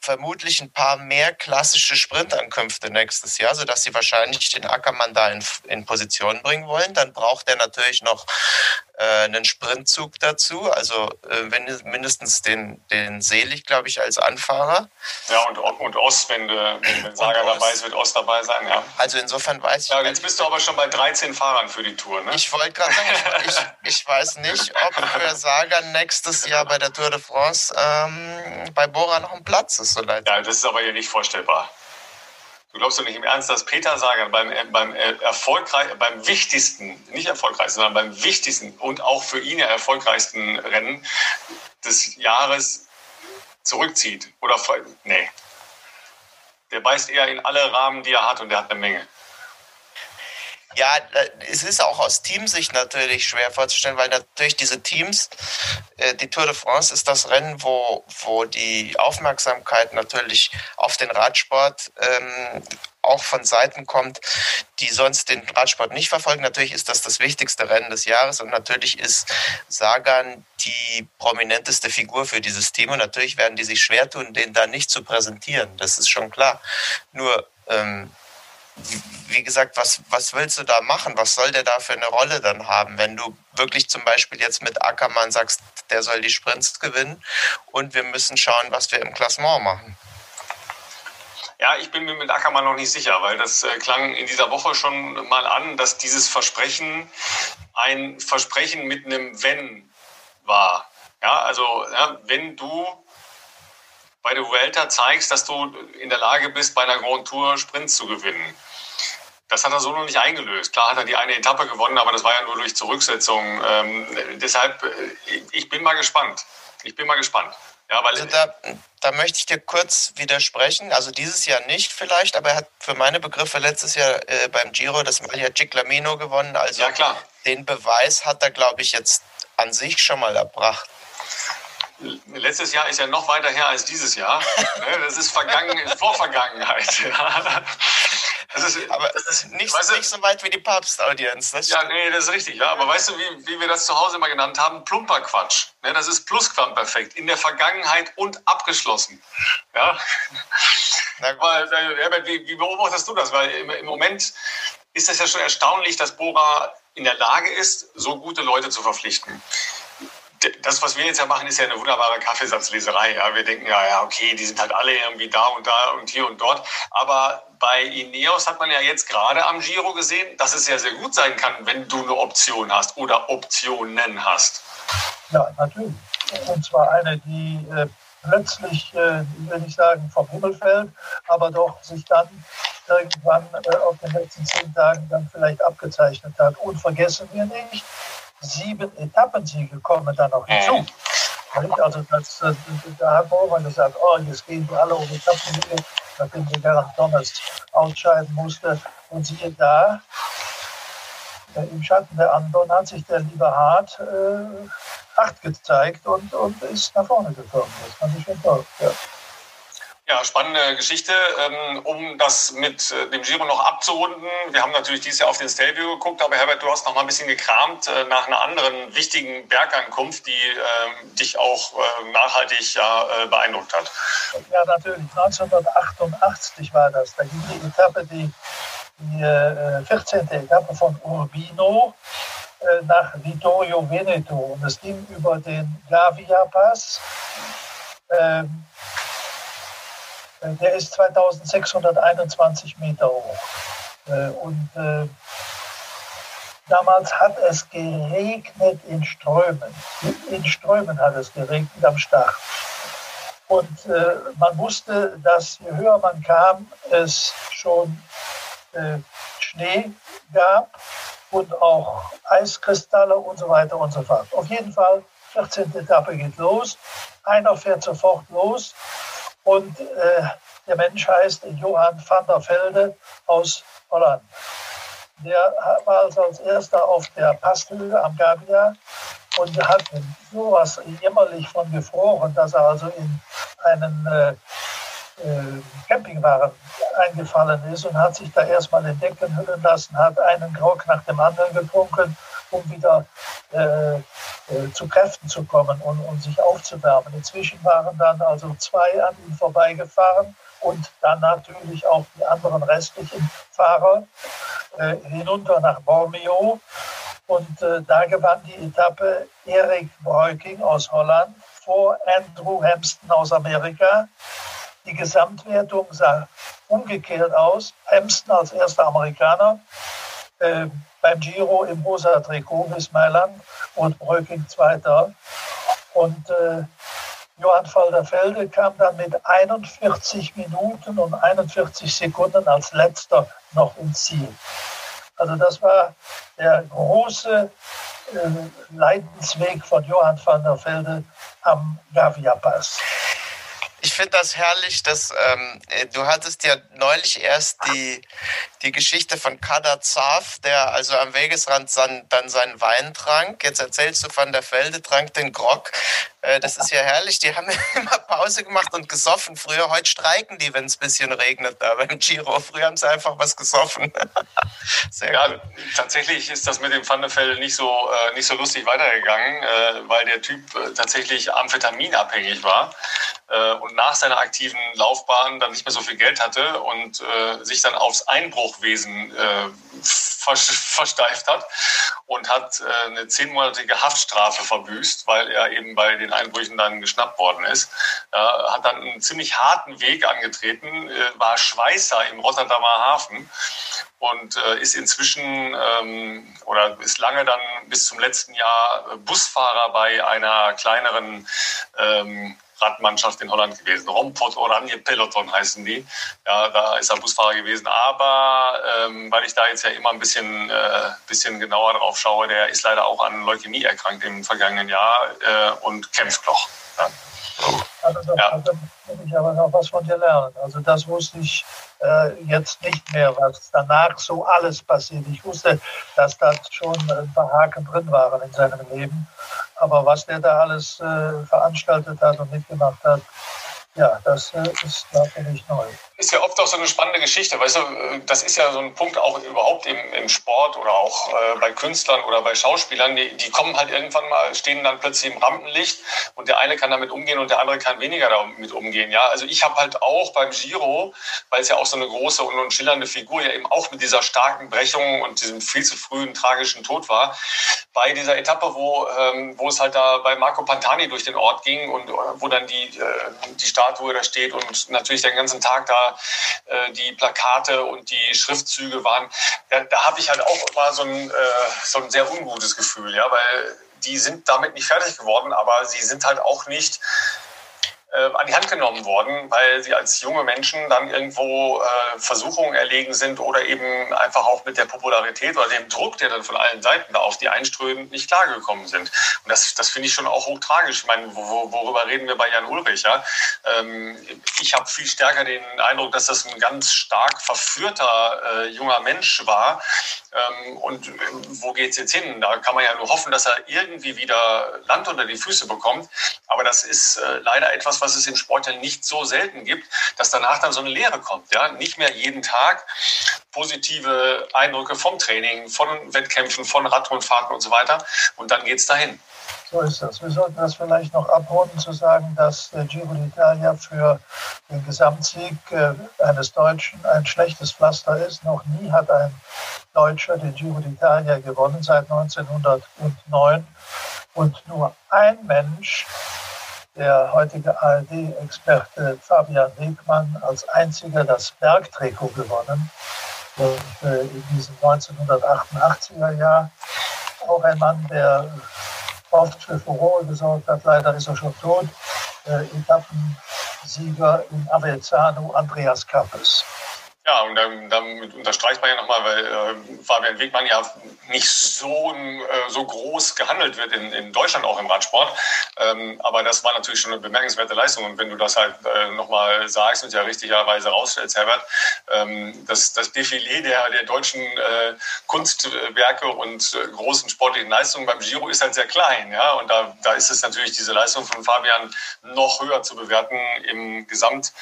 vermutlich ein paar mehr klassische Sprintankünfte nächstes Jahr, sodass sie wahrscheinlich den Ackermann da in, in Position bringen wollen. Dann braucht er natürlich noch einen Sprintzug dazu, also äh, mindestens den, den Selig, glaube ich, als Anfahrer. Ja, und, und Ost, wenn, wenn Saga dabei ist, wird Ost dabei sein, ja. Also insofern weiß ich. Ja, jetzt bist du aber schon bei 13 Fahrern für die Tour, ne? Ich wollte gerade sagen, ich, ich, weiß nicht, ob für Saga nächstes Jahr bei der Tour de France ähm, bei Bora noch ein Platz ist. So leid. Ja, das ist aber hier nicht vorstellbar. Du glaubst doch nicht im Ernst, dass Peter Sagan beim, äh, beim, äh, erfolgreich, beim wichtigsten, nicht erfolgreichsten, sondern beim wichtigsten und auch für ihn ja erfolgreichsten Rennen des Jahres zurückzieht? Oder, nee. Der beißt eher in alle Rahmen, die er hat und der hat eine Menge. Ja, es ist auch aus Teamsicht natürlich schwer vorzustellen, weil natürlich diese Teams, äh, die Tour de France ist das Rennen, wo, wo die Aufmerksamkeit natürlich auf den Radsport ähm, auch von Seiten kommt, die sonst den Radsport nicht verfolgen. Natürlich ist das das wichtigste Rennen des Jahres und natürlich ist Sagan die prominenteste Figur für dieses Team und natürlich werden die sich schwer tun, den da nicht zu präsentieren. Das ist schon klar. Nur ähm, wie gesagt, was, was willst du da machen? Was soll der da für eine Rolle dann haben, wenn du wirklich zum Beispiel jetzt mit Ackermann sagst, der soll die Sprints gewinnen und wir müssen schauen, was wir im Klassement machen? Ja, ich bin mir mit Ackermann noch nicht sicher, weil das äh, klang in dieser Woche schon mal an, dass dieses Versprechen ein Versprechen mit einem Wenn war. Ja, also ja, wenn du bei der Vuelta zeigst, dass du in der Lage bist, bei einer Grand Tour Sprints zu gewinnen. Das hat er so noch nicht eingelöst. Klar hat er die eine Etappe gewonnen, aber das war ja nur durch Zurücksetzung. Ähm, deshalb, äh, ich bin mal gespannt. Ich bin mal gespannt. Ja, weil also da, da möchte ich dir kurz widersprechen. Also dieses Jahr nicht vielleicht, aber er hat für meine Begriffe letztes Jahr äh, beim Giro das Maglia Ciclamino gewonnen. Also ja, klar. den Beweis hat er, glaube ich, jetzt an sich schon mal erbracht letztes Jahr ist ja noch weiter her als dieses Jahr. Ne, das ist vergangen, Vorvergangenheit. Das ist, aber das ist nicht, weißt du, nicht so weit wie die Papstaudienz. ja, nee, das ist richtig. Ja, aber weißt du, wie, wie wir das zu Hause immer genannt haben? Plumper Quatsch. Ne, das ist Plusquamperfekt. In der Vergangenheit und abgeschlossen. Ja. Weil, äh, Herbert, wie, wie beobachtest du das? Weil im, im Moment ist es ja schon erstaunlich, dass Bora in der Lage ist, so gute Leute zu verpflichten das, was wir jetzt ja machen, ist ja eine wunderbare Kaffeesatzleserei. Ja. Wir denken, ja, ja, okay, die sind halt alle irgendwie da und da und hier und dort. Aber bei Ineos hat man ja jetzt gerade am Giro gesehen, dass es ja sehr gut sein kann, wenn du eine Option hast oder Optionen hast. Ja, natürlich. Und zwar eine, die äh, plötzlich, äh, will ich sagen, vom Himmel fällt, aber doch sich dann irgendwann äh, auf den letzten zehn Tagen dann vielleicht abgezeichnet hat. Und vergessen wir nicht, sieben Etappensiege kommen dann noch hinzu. Also das, äh, da hat Baumann gesagt, oh, jetzt gehen wir alle um Etappensiege, nachdem wir Gerhard Thomas ausscheiden musste. Und siehe da, äh, im Schatten der anderen hat sich der liebe Hart äh, Acht gezeigt und, und ist nach vorne gekommen. Das fand ich schon toll. Ja. Ja, spannende Geschichte. Ähm, um das mit äh, dem Giro noch abzurunden, wir haben natürlich dieses Jahr auf den Stelvio geguckt, aber Herbert, du hast noch mal ein bisschen gekramt äh, nach einer anderen wichtigen Bergankunft, die ähm, dich auch äh, nachhaltig ja, beeindruckt hat. Ja, natürlich. 1988 war das. Da ging die Etappe, die, die 14. Etappe von Urbino nach Vittorio Veneto. Und es ging über den Gavia-Pass. Ähm, der ist 2621 Meter hoch. Äh, und äh, damals hat es geregnet in Strömen. In Strömen hat es geregnet am Start. Und äh, man wusste, dass je höher man kam, es schon Schnee gab und auch Eiskristalle und so weiter und so fort. Auf jeden Fall, 14. Etappe geht los. Einer fährt sofort los und äh, der Mensch heißt Johann van der Velde aus Holland. Der war also als erster auf der Passhöhe am Gabia und hat sowas jämmerlich von gefroren, dass er also in einen äh, äh, Campingwagen eingefallen ist und hat sich da erstmal in Decken hüllen lassen, hat einen Grog nach dem anderen getrunken, um wieder äh, äh, zu Kräften zu kommen und, und sich aufzuwärmen. Inzwischen waren dann also zwei an ihm vorbeigefahren und dann natürlich auch die anderen restlichen Fahrer äh, hinunter nach Bormio. Und äh, da gewann die Etappe Erik Breuking aus Holland vor Andrew Hampston aus Amerika. Die Gesamtwertung sah umgekehrt aus. Hampston als erster Amerikaner äh, beim Giro im rosa Trikot bis Mailand und Bröcking Zweiter. Und äh, Johann van der Velde kam dann mit 41 Minuten und 41 Sekunden als letzter noch ins Ziel. Also das war der große äh, Leidensweg von Johann van der Velde am Gavia-Pass. Ich finde das herrlich, dass ähm, äh, du hattest ja neulich erst die, die Geschichte von Kader Zaf, der also am Wegesrand san, dann seinen Wein trank. Jetzt erzählst du von der Felde, trank den Grog. Äh, das ist ja herrlich. Die haben immer Pause gemacht und gesoffen. Früher, heute streiken die, wenn es ein bisschen regnet da beim Giro. Früher haben sie einfach was gesoffen. Sehr ja, gut. tatsächlich ist das mit dem Velde nicht so, äh, nicht so lustig weitergegangen, äh, weil der Typ äh, tatsächlich amphetaminabhängig war äh, und nach seiner aktiven Laufbahn dann nicht mehr so viel Geld hatte und sich dann aufs Einbruchwesen äh, versteift hat und hat äh, eine zehnmonatige Haftstrafe verbüßt, weil er eben bei den Einbrüchen dann geschnappt worden ist. hat dann einen ziemlich harten Weg angetreten, äh, war Schweißer im Rotterdamer Hafen und äh, ist inzwischen ähm, oder ist lange dann bis zum letzten Jahr Busfahrer bei einer kleineren ähm, Radmannschaft in Holland gewesen. Rompot Oranje Peloton heißen die. Ja, da ist er Busfahrer gewesen. Aber ähm, weil ich da jetzt ja immer ein bisschen, äh, bisschen genauer drauf schaue, der ist leider auch an Leukämie erkrankt im vergangenen Jahr äh, und kämpft noch. Ja. Also da, ja. da muss ich aber noch was von dir lernen. Also das wusste ich äh, jetzt nicht mehr, was danach so alles passiert. Ich wusste, dass da schon ein paar Haken drin waren in seinem Leben. Aber was der da alles äh, veranstaltet hat und mitgemacht hat, ja, das äh, ist natürlich neu. Ist ja oft auch so eine spannende Geschichte. Weißt du, das ist ja so ein Punkt auch überhaupt im, im Sport oder auch äh, bei Künstlern oder bei Schauspielern. Die, die kommen halt irgendwann mal, stehen dann plötzlich im Rampenlicht und der eine kann damit umgehen und der andere kann weniger damit umgehen. Ja, also ich habe halt auch beim Giro, weil es ja auch so eine große und, und schillernde Figur ja eben auch mit dieser starken Brechung und diesem viel zu frühen tragischen Tod war, bei dieser Etappe, wo, ähm, wo es halt da bei Marco Pantani durch den Ort ging und äh, wo dann die, äh, die Statue da steht und natürlich den ganzen Tag da äh, die Plakate und die Schriftzüge waren, da, da habe ich halt auch immer so ein, äh, so ein sehr ungutes Gefühl, ja, weil die sind damit nicht fertig geworden, aber sie sind halt auch nicht an die Hand genommen worden, weil sie als junge Menschen dann irgendwo äh, Versuchungen erlegen sind oder eben einfach auch mit der Popularität oder dem Druck, der dann von allen Seiten da auf die einströmt, nicht klargekommen sind. Und das, das finde ich schon auch hochtragisch. Ich meine, wo, worüber reden wir bei Jan Ulrich? Ja? Ähm, ich habe viel stärker den Eindruck, dass das ein ganz stark verführter äh, junger Mensch war. Ähm, und äh, wo geht es jetzt hin? Da kann man ja nur hoffen, dass er irgendwie wieder Land unter die Füße bekommt. Aber das ist äh, leider etwas, was es im Sport ja nicht so selten gibt, dass danach dann so eine Lehre kommt. Ja? Nicht mehr jeden Tag positive Eindrücke vom Training, von Wettkämpfen, von Radrundfahrten und so weiter. Und dann geht es dahin. So ist das. Wir sollten das vielleicht noch abrunden zu sagen, dass der Giro d'Italia für den Gesamtsieg äh, eines Deutschen ein schlechtes Pflaster ist. Noch nie hat ein Deutscher den Giro d'Italia gewonnen seit 1909. Und nur ein Mensch der heutige ARD-Experte Fabian Wegmann als einziger das Bergtrikot gewonnen. Und äh, in diesem 1988er Jahr auch ein Mann, der oft für Furore gesorgt hat. Leider ist er schon tot. Äh, Etappensieger in Avezzano, Andreas Kappes. Ja, und dann, damit unterstreicht man ja nochmal, weil äh, Fabian Wegmann ja nicht so, äh, so groß gehandelt wird in, in Deutschland auch im Radsport. Ähm, aber das war natürlich schon eine bemerkenswerte Leistung. Und wenn du das halt äh, nochmal sagst und ja richtigerweise rausstellst, Herbert, ähm, das, das Defilé der, der deutschen äh, Kunstwerke und äh, großen sportlichen Leistungen beim Giro ist halt sehr klein. Ja? Und da, da ist es natürlich diese Leistung von Fabian noch höher zu bewerten im Gesamt,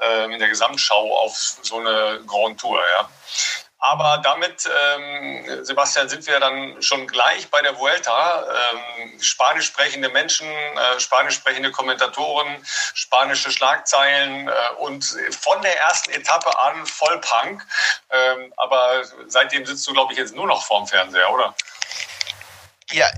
äh, in der Gesamtschau auf so eine Grand Tour. Ja. Aber damit, ähm, Sebastian, sind wir dann schon gleich bei der Vuelta. Ähm, spanisch sprechende Menschen, äh, spanisch sprechende Kommentatoren, spanische Schlagzeilen äh, und von der ersten Etappe an Vollpunk. Ähm, aber seitdem sitzt du, glaube ich, jetzt nur noch vorm Fernseher, oder? Ja,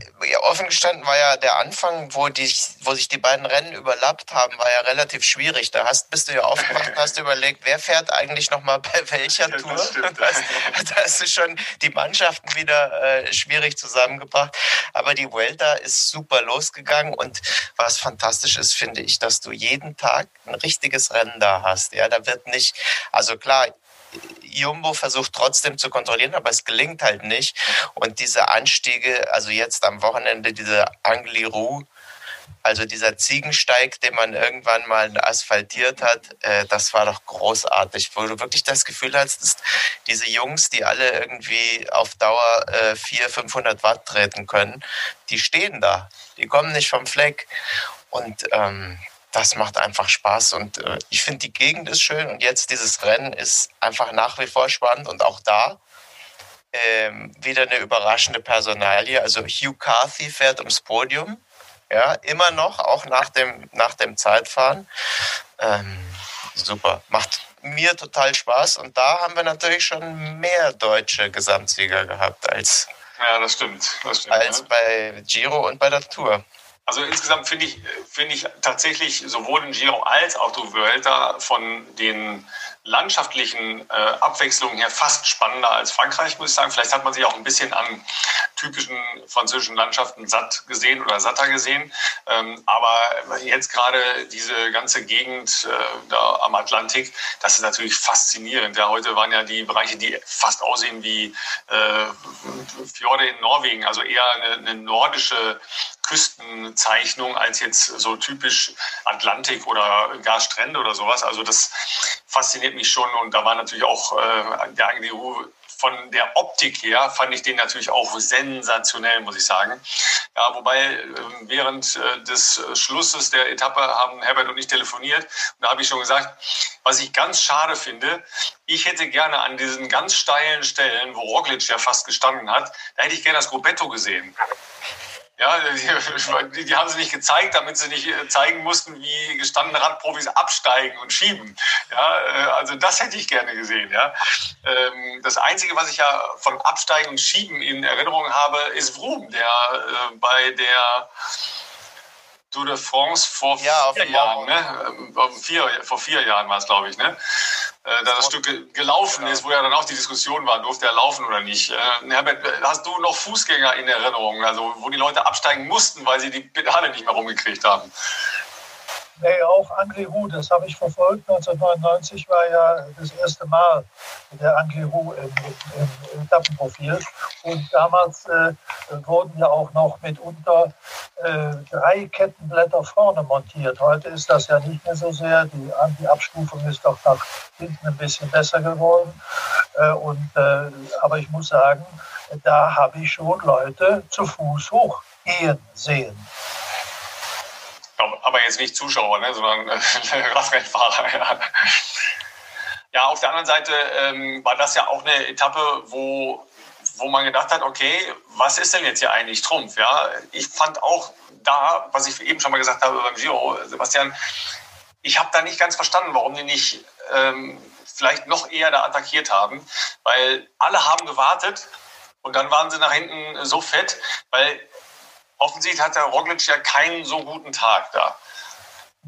offen gestanden war ja der Anfang, wo, die, wo sich die beiden Rennen überlappt haben, war ja relativ schwierig. Da hast, bist du ja aufgewacht und hast überlegt, wer fährt eigentlich nochmal bei welcher Tour. Da hast du schon die Mannschaften wieder äh, schwierig zusammengebracht. Aber die Vuelta ist super losgegangen und was fantastisch ist, finde ich, dass du jeden Tag ein richtiges Rennen da hast. Ja, da wird nicht, also klar, Jumbo versucht trotzdem zu kontrollieren, aber es gelingt halt nicht. Und diese Anstiege, also jetzt am Wochenende diese Angliru, also dieser Ziegensteig, den man irgendwann mal asphaltiert hat, äh, das war doch großartig, wo du wirklich das Gefühl hast, dass diese Jungs, die alle irgendwie auf Dauer äh, 400, 500 Watt treten können, die stehen da, die kommen nicht vom Fleck. Und ähm, das macht einfach Spaß und äh, ich finde die Gegend ist schön und jetzt dieses Rennen ist einfach nach wie vor spannend und auch da ähm, wieder eine überraschende Personalie. Also Hugh Carthy fährt ums Podium, ja, immer noch, auch nach dem, nach dem Zeitfahren. Ähm, super, macht mir total Spaß und da haben wir natürlich schon mehr deutsche Gesamtsieger gehabt als, ja, das stimmt, das stimmt als ja. bei Giro und bei der Tour. Also insgesamt finde ich, finde ich tatsächlich sowohl den Giro als auch die Vuelta von den landschaftlichen äh, Abwechslungen her fast spannender als Frankreich, muss ich sagen. Vielleicht hat man sich auch ein bisschen an typischen französischen Landschaften satt gesehen oder satter gesehen. Ähm, aber jetzt gerade diese ganze Gegend äh, da am Atlantik, das ist natürlich faszinierend. Ja, heute waren ja die Bereiche, die fast aussehen wie äh, Fjorde in Norwegen, also eher eine, eine nordische Küstenzeichnung als jetzt so typisch Atlantik oder gar Strände oder sowas. Also das fasziniert mich schon und da war natürlich auch äh, der Angelo von der Optik her fand ich den natürlich auch sensationell, muss ich sagen. Ja, wobei äh, während äh, des Schlusses der Etappe haben Herbert und ich telefoniert und da habe ich schon gesagt, was ich ganz schade finde, ich hätte gerne an diesen ganz steilen Stellen, wo Roglic ja fast gestanden hat, da hätte ich gerne das Gruppetto gesehen. Ja, die, die, haben sie nicht gezeigt, damit sie nicht äh, zeigen mussten, wie gestandene Radprofis absteigen und schieben. Ja, äh, also das hätte ich gerne gesehen. Ja. Ähm, das Einzige, was ich ja von Absteigen und Schieben in Erinnerung habe, ist Vroom, der äh, bei der Tour de France vor ja, vier Jahren, ne? Ähm, vier, vor vier Jahren war es, glaube ich, ne? Äh, da das Stück gelaufen ist, wo ja dann auch die Diskussion war, durfte er laufen oder nicht. Äh, Herbert, hast du noch Fußgänger in Erinnerung, also wo die Leute absteigen mussten, weil sie die Pedale nicht mehr rumgekriegt haben? Nee, auch Angry Hu, das habe ich verfolgt. 1999 war ja das erste Mal der Angry Hu im, im, im Etappenprofil. Und damals äh, wurden ja auch noch mitunter äh, drei Kettenblätter vorne montiert. Heute ist das ja nicht mehr so sehr. Die, die Abstufung ist doch nach hinten ein bisschen besser geworden. Äh, und, äh, aber ich muss sagen, da habe ich schon Leute zu Fuß hochgehen sehen aber jetzt nicht Zuschauer, ne, sondern äh, Radrennfahrer. Ja. ja, auf der anderen Seite ähm, war das ja auch eine Etappe, wo, wo man gedacht hat, okay, was ist denn jetzt hier eigentlich Trumpf? Ja, ich fand auch da, was ich eben schon mal gesagt habe beim Giro, Sebastian, ich habe da nicht ganz verstanden, warum die nicht ähm, vielleicht noch eher da attackiert haben, weil alle haben gewartet und dann waren sie nach hinten so fett, weil offensichtlich hat der Roglic ja keinen so guten Tag da.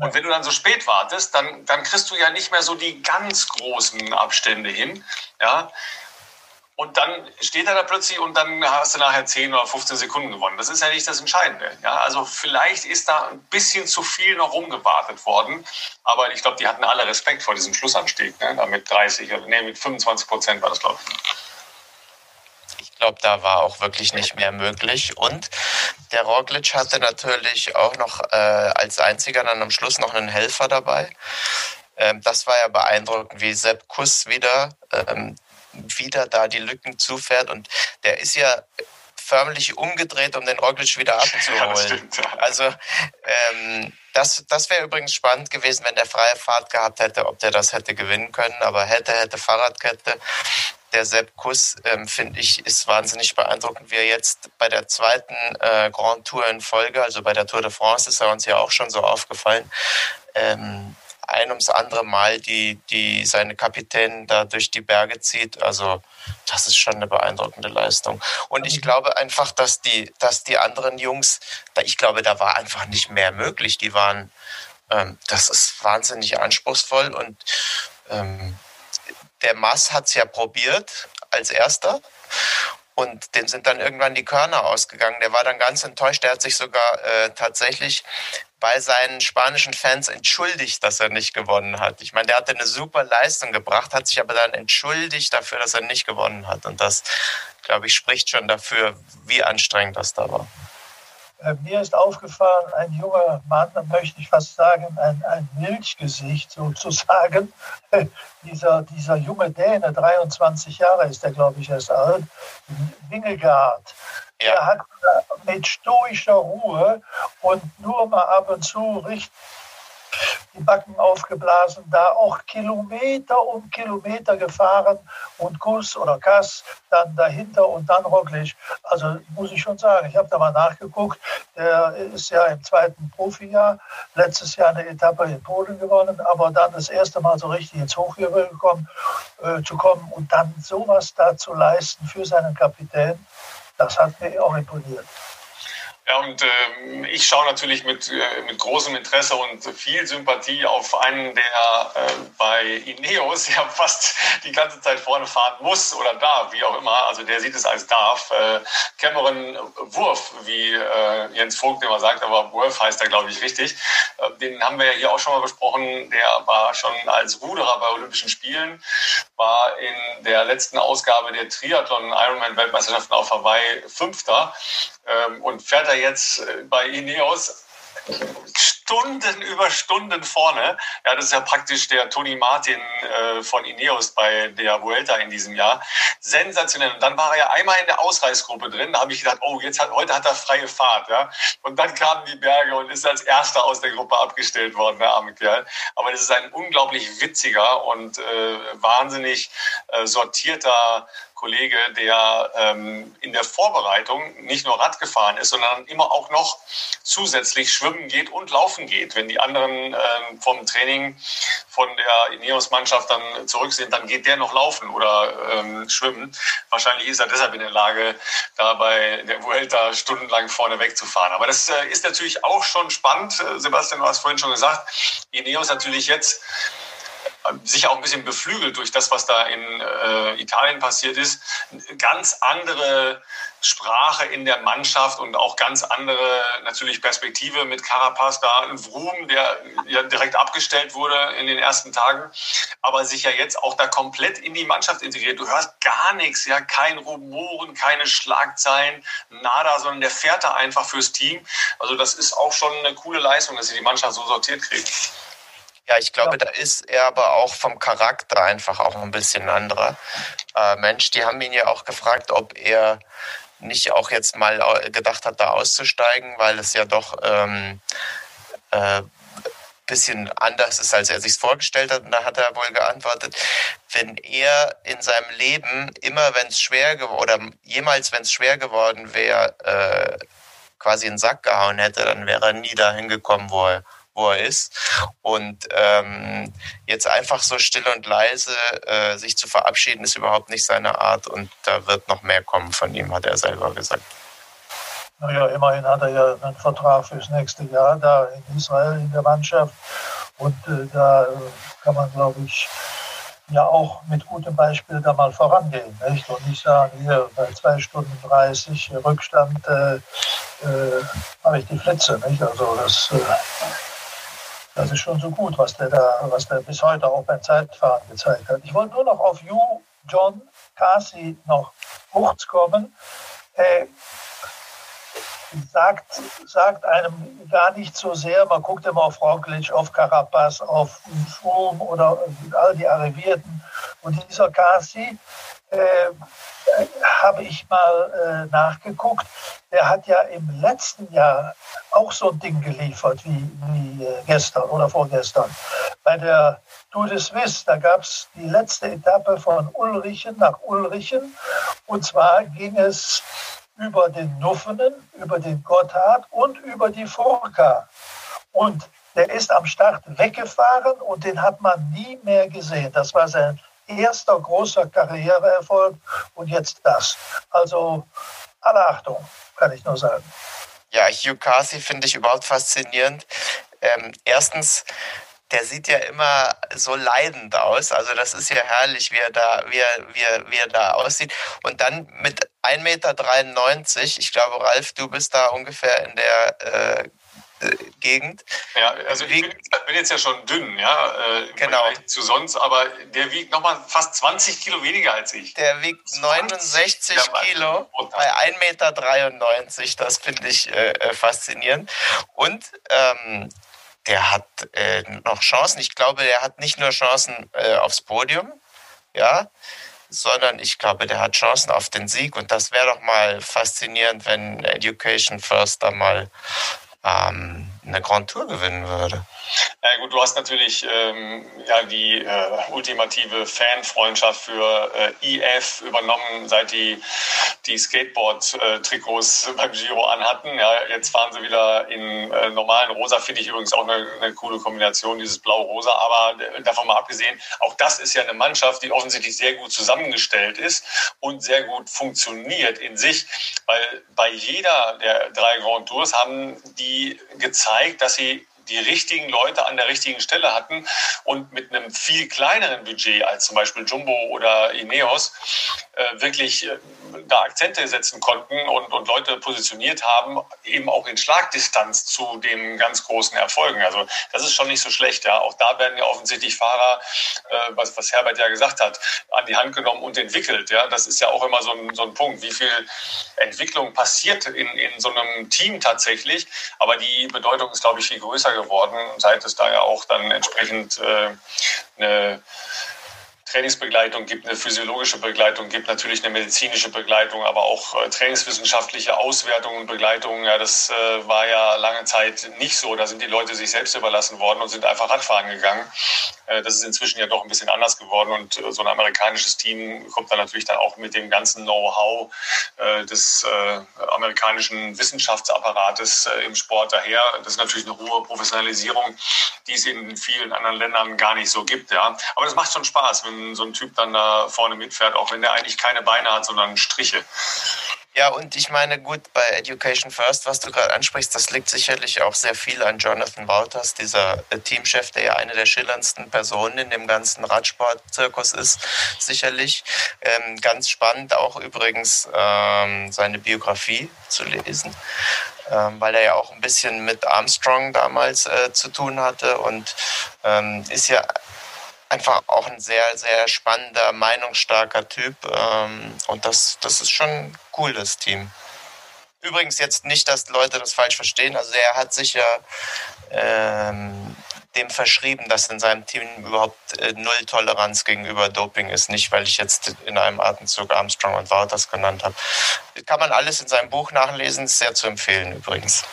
Und wenn du dann so spät wartest, dann, dann kriegst du ja nicht mehr so die ganz großen Abstände hin. Ja? Und dann steht er da plötzlich und dann hast du nachher 10 oder 15 Sekunden gewonnen. Das ist ja nicht das Entscheidende. Ja? Also vielleicht ist da ein bisschen zu viel noch rumgewartet worden. Aber ich glaube, die hatten alle Respekt vor diesem Schlussanstieg. Ne? Da mit 30, nee, mit 25 Prozent war das, glaube ich glaube, da war auch wirklich nicht mehr möglich. Und der Roglic hatte natürlich auch noch äh, als einziger dann am Schluss noch einen Helfer dabei. Ähm, das war ja beeindruckend, wie Sepp Kuss wieder, ähm, wieder da die Lücken zufährt. Und der ist ja förmlich umgedreht, um den Roglic wieder abzuholen. Ja, also ähm, das, das wäre übrigens spannend gewesen, wenn der freie Fahrt gehabt hätte, ob der das hätte gewinnen können. Aber hätte, hätte Fahrradkette. Der Sepp Kuss, ähm, finde ich, ist wahnsinnig beeindruckend, wie er jetzt bei der zweiten äh, Grand Tour in Folge, also bei der Tour de France, ist er uns ja auch schon so aufgefallen, ähm, ein ums andere Mal die, die seine Kapitän da durch die Berge zieht. Also das ist schon eine beeindruckende Leistung. Und ich glaube einfach, dass die, dass die anderen Jungs, ich glaube, da war einfach nicht mehr möglich. Die waren, ähm, das ist wahnsinnig anspruchsvoll und ähm, der Mass hat es ja probiert als erster. Und dem sind dann irgendwann die Körner ausgegangen. Der war dann ganz enttäuscht. Der hat sich sogar äh, tatsächlich bei seinen spanischen Fans entschuldigt, dass er nicht gewonnen hat. Ich meine, der hatte eine super Leistung gebracht, hat sich aber dann entschuldigt dafür, dass er nicht gewonnen hat. Und das, glaube ich, spricht schon dafür, wie anstrengend das da war. Äh, mir ist aufgefallen, ein junger Mann, möchte ich fast sagen, ein, ein Milchgesicht sozusagen. dieser, dieser junge Däne, 23 Jahre ist er, glaube ich, erst alt, Wingegaard. Ja. Er hat mit stoischer Ruhe und nur mal ab und zu richtig die Backen aufgeblasen, da auch Kilometer um Kilometer gefahren und Kuss oder Kass dann dahinter und dann Roglic. Also muss ich schon sagen, ich habe da mal nachgeguckt, der ist ja im zweiten Profijahr, letztes Jahr eine Etappe in Polen gewonnen, aber dann das erste Mal so richtig ins Hochgebirge gekommen, äh, zu kommen und dann sowas da zu leisten für seinen Kapitän, das hat mir auch imponiert. Ja, und ähm, ich schaue natürlich mit, äh, mit großem Interesse und viel Sympathie auf einen, der äh, bei Ineos ja fast die ganze Zeit vorne fahren muss oder darf, wie auch immer. Also der sieht es als darf. Äh, Cameron Wurf, wie äh, Jens Vogt immer sagt, aber Wurf heißt er, glaube ich, richtig. Äh, den haben wir ja hier auch schon mal besprochen. Der war schon als Ruderer bei Olympischen Spielen, war in der letzten Ausgabe der Triathlon Ironman Weltmeisterschaften auf Hawaii Fünfter ähm, und fährt jetzt äh, bei Ineos Stunden über Stunden vorne. Ja, das ist ja praktisch der Toni Martin äh, von Ineos bei der Vuelta in diesem Jahr. Sensationell. Und dann war er ja einmal in der Ausreißgruppe drin. Da habe ich gedacht, oh, jetzt hat, heute hat er freie Fahrt. Ja? Und dann kamen die Berge und ist als erster aus der Gruppe abgestellt worden, der arme Kerl. Aber das ist ein unglaublich witziger und äh, wahnsinnig äh, sortierter Kollege, der ähm, in der Vorbereitung nicht nur Rad gefahren ist, sondern immer auch noch zusätzlich schwimmen geht und laufen geht. Wenn die anderen ähm, vom Training von der Ineos-Mannschaft dann zurück sind, dann geht der noch laufen oder ähm, schwimmen. Wahrscheinlich ist er deshalb in der Lage, da bei der Vuelta stundenlang vorne wegzufahren. Aber das äh, ist natürlich auch schon spannend. Äh, Sebastian, du hast vorhin schon gesagt, Ineos natürlich jetzt sicher auch ein bisschen beflügelt durch das, was da in äh, Italien passiert ist, ganz andere Sprache in der Mannschaft und auch ganz andere natürlich Perspektive mit Carapaz da, ein Vroom, der ja direkt abgestellt wurde in den ersten Tagen, aber sich ja jetzt auch da komplett in die Mannschaft integriert. Du hörst gar nichts, ja, kein Rumoren, keine Schlagzeilen, nada, sondern der fährt da einfach fürs Team. Also das ist auch schon eine coole Leistung, dass sie die Mannschaft so sortiert kriegt. Ja, ich glaube, ja. da ist er aber auch vom Charakter einfach auch ein bisschen anderer äh, Mensch. Die haben ihn ja auch gefragt, ob er nicht auch jetzt mal gedacht hat, da auszusteigen, weil es ja doch ähm, äh, bisschen anders ist, als er sich vorgestellt hat. Und da hat er wohl geantwortet, wenn er in seinem Leben immer, wenn es schwer geworden oder jemals, wenn es schwer geworden wäre, äh, quasi in den Sack gehauen hätte, dann wäre er nie dahin gekommen, wo er wo er ist. Und ähm, jetzt einfach so still und leise äh, sich zu verabschieden, ist überhaupt nicht seine Art. Und da wird noch mehr kommen von ihm, hat er selber gesagt. Naja, immerhin hat er ja einen Vertrag fürs nächste Jahr da in Israel in der Mannschaft. Und äh, da äh, kann man, glaube ich, ja auch mit gutem Beispiel da mal vorangehen. Nicht? Und nicht sagen, hier bei zwei Stunden 30 Rückstand äh, äh, habe ich die Flitze. Nicht? Also das äh, das ist schon so gut, was der da, was der bis heute auch beim Zeitfahren gezeigt hat. Ich wollte nur noch auf You, John, Casey noch kurz kommen. Äh, sagt, sagt einem gar nicht so sehr, man guckt immer auf Roglic, auf Carapaz, auf Froome oder all die Arrivierten. Und dieser Kasi, äh, habe ich mal äh, nachgeguckt, der hat ja im letzten Jahr auch so ein Ding geliefert wie, wie äh, gestern oder vorgestern. Bei der Tour de Suisse, da gab es die letzte Etappe von Ulrichen nach Ulrichen. Und zwar ging es über den Nuffenen, über den Gotthard und über die Forka. Und der ist am Start weggefahren und den hat man nie mehr gesehen. Das war sein erster großer Karriereerfolg und jetzt das. Also alle Achtung, kann ich nur sagen. Ja, Hugh Carthy finde ich überhaupt faszinierend. Ähm, erstens, der sieht ja immer so leidend aus. Also das ist ja herrlich, wie er da, wie er, wie er, wie er da aussieht. Und dann mit 1,93 Meter, ich glaube, Ralf, du bist da ungefähr in der äh, Gegend. Ja, also ich bin, bin, jetzt ja schon dünn, ja, äh, genau. zu sonst, aber der wiegt nochmal fast 20 Kilo weniger als ich. Der wiegt 69 ja, Kilo bei 1,93 Meter. Das finde ich äh, äh, faszinierend. Und ähm, der hat äh, noch Chancen. Ich glaube, der hat nicht nur Chancen äh, aufs Podium, ja, sondern ich glaube, der hat Chancen auf den Sieg. Und das wäre doch mal faszinierend, wenn Education First da mal ähm, eine Grand Tour gewinnen würde. Ja gut, du hast natürlich ähm, ja, die äh, ultimative Fanfreundschaft für äh, EF übernommen, seit die die Skateboard-Trikots äh, beim Giro anhatten. Ja, jetzt fahren sie wieder in äh, normalen Rosa, finde ich übrigens auch eine, eine coole Kombination, dieses Blau-Rosa. Aber davon mal abgesehen, auch das ist ja eine Mannschaft, die offensichtlich sehr gut zusammengestellt ist und sehr gut funktioniert in sich, weil bei jeder der drei Grand Tours haben die gezeigt, dass sie die richtigen Leute an der richtigen Stelle hatten und mit einem viel kleineren Budget als zum Beispiel Jumbo oder Ineos äh, wirklich äh, da Akzente setzen konnten und, und Leute positioniert haben, eben auch in Schlagdistanz zu den ganz großen Erfolgen. Also das ist schon nicht so schlecht. Ja. Auch da werden ja offensichtlich Fahrer, äh, was, was Herbert ja gesagt hat, an die Hand genommen und entwickelt. Ja. Das ist ja auch immer so ein, so ein Punkt, wie viel Entwicklung passiert in, in so einem Team tatsächlich. Aber die Bedeutung ist, glaube ich, viel größer geworden, seit es da ja auch dann entsprechend äh, eine Trainingsbegleitung gibt, eine physiologische Begleitung gibt, natürlich eine medizinische Begleitung, aber auch äh, trainingswissenschaftliche Auswertungen und Begleitungen. Ja, das äh, war ja lange Zeit nicht so. Da sind die Leute sich selbst überlassen worden und sind einfach Radfahren gegangen. Äh, das ist inzwischen ja doch ein bisschen anders geworden und äh, so ein amerikanisches Team kommt dann natürlich dann auch mit dem ganzen Know-how äh, des amerikanischen Wissenschaftsapparates im Sport daher. Das ist natürlich eine hohe Professionalisierung, die es in vielen anderen Ländern gar nicht so gibt. Ja. Aber das macht schon Spaß, wenn so ein Typ dann da vorne mitfährt, auch wenn der eigentlich keine Beine hat, sondern Striche. Ja, und ich meine, gut, bei Education First, was du gerade ansprichst, das liegt sicherlich auch sehr viel an Jonathan Wouters, dieser äh, Teamchef, der ja eine der schillerndsten Personen in dem ganzen Radsportzirkus ist, sicherlich. Ähm, ganz spannend auch übrigens ähm, seine Biografie zu lesen, ähm, weil er ja auch ein bisschen mit Armstrong damals äh, zu tun hatte und ähm, ist ja einfach auch ein sehr, sehr spannender, meinungsstarker Typ. Ähm, und das, das ist schon cool, das Team. Übrigens jetzt nicht, dass Leute das falsch verstehen. Also er hat sich ja ähm, dem verschrieben, dass in seinem Team überhaupt äh, null Toleranz gegenüber Doping ist. Nicht, weil ich jetzt in einem Atemzug Armstrong und Wouters genannt habe. Kann man alles in seinem Buch nachlesen, ist sehr zu empfehlen übrigens.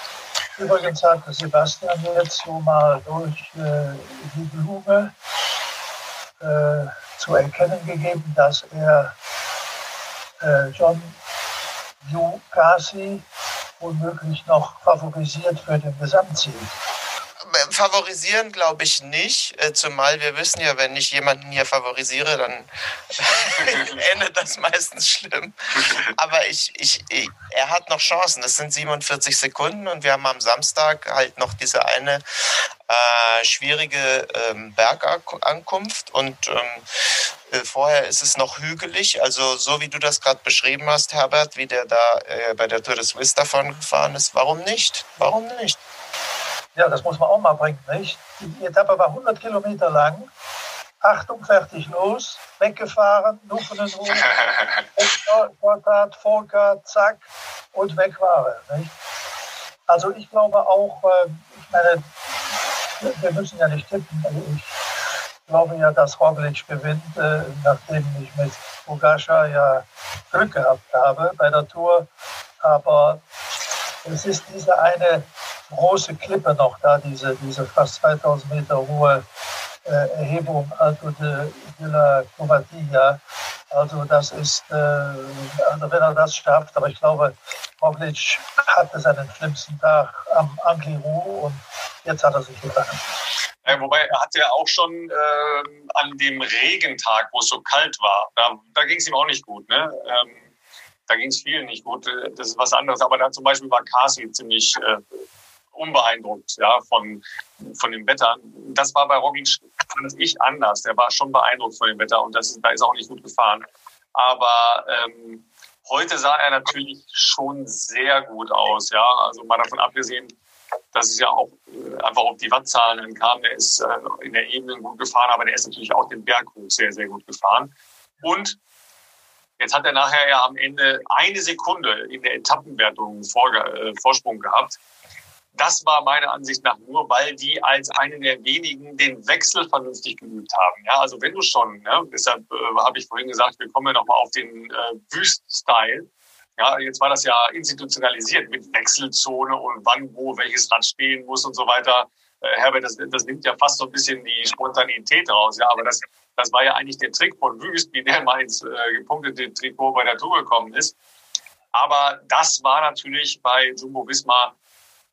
Übrigens hat Sebastian jetzt so mal durch äh, die Blume äh, zu erkennen gegeben, dass er äh, John Yukasi womöglich noch favorisiert für den Gesamtsieg favorisieren glaube ich nicht, äh, zumal wir wissen ja, wenn ich jemanden hier favorisiere, dann endet das meistens schlimm. Aber ich, ich, ich, er hat noch Chancen. Das sind 47 Sekunden und wir haben am Samstag halt noch diese eine äh, schwierige ähm, Bergankunft und ähm, äh, Vorher ist es noch hügelig, also so wie du das gerade beschrieben hast, Herbert, wie der da äh, bei der Tour de Suisse davon gefahren ist. Warum nicht? Warum nicht? Ja, das muss man auch mal bringen, nicht? Die Etappe war 100 Kilometer lang. Achtung, fertig, los, weggefahren, Nuffenen hoch, Vortat, Vorkat, zack und weg war er. Nicht? Also ich glaube auch, äh, ich meine, wir müssen ja nicht tippen. Also ich glaube ja, dass Roglic gewinnt, äh, nachdem ich mit Bogascha ja Glück gehabt habe bei der Tour. Aber es ist diese eine große Klippe noch da, diese, diese fast 2000 Meter hohe äh, Erhebung Alto de, de la Covadilla. Also das ist, äh, also wenn er das schafft, aber ich glaube, Roglic hatte seinen schlimmsten Tag am Angliru und jetzt hat er sich gefangen. Ja, wobei er hatte ja auch schon äh, an dem Regentag, wo es so kalt war, da, da ging es ihm auch nicht gut. Ne? Ähm, da ging es vielen nicht gut. Das ist was anderes. Aber da zum Beispiel war Kasi ziemlich äh, unbeeindruckt ja, von, von dem Wetter. Das war bei Roglic, fand ich anders. Der war schon beeindruckt von dem Wetter und das, da ist auch nicht gut gefahren. Aber ähm, heute sah er natürlich schon sehr gut aus. Ja, also mal davon abgesehen, dass es ja auch äh, einfach auf die Wattzahlen ankam. Der ist äh, in der Ebene gut gefahren, aber der ist natürlich auch den Berg hoch sehr, sehr gut gefahren. Und jetzt hat er nachher ja am Ende eine Sekunde in der Etappenwertung Vor äh, Vorsprung gehabt das war meiner Ansicht nach nur, weil die als eine der wenigen den Wechsel vernünftig geübt haben. Ja, also wenn du schon, ne, deshalb äh, habe ich vorhin gesagt, wir kommen ja nochmal auf den äh, Wüst-Style. Ja, jetzt war das ja institutionalisiert mit Wechselzone und wann, wo, welches Rad stehen muss und so weiter. Äh, Herbert, das, das nimmt ja fast so ein bisschen die Spontanität raus. Ja, aber das, das war ja eigentlich der Trick von Wüst, wie der mal ins äh, gepunktete Trikot bei der Tour gekommen ist. Aber das war natürlich bei Jumbo Visma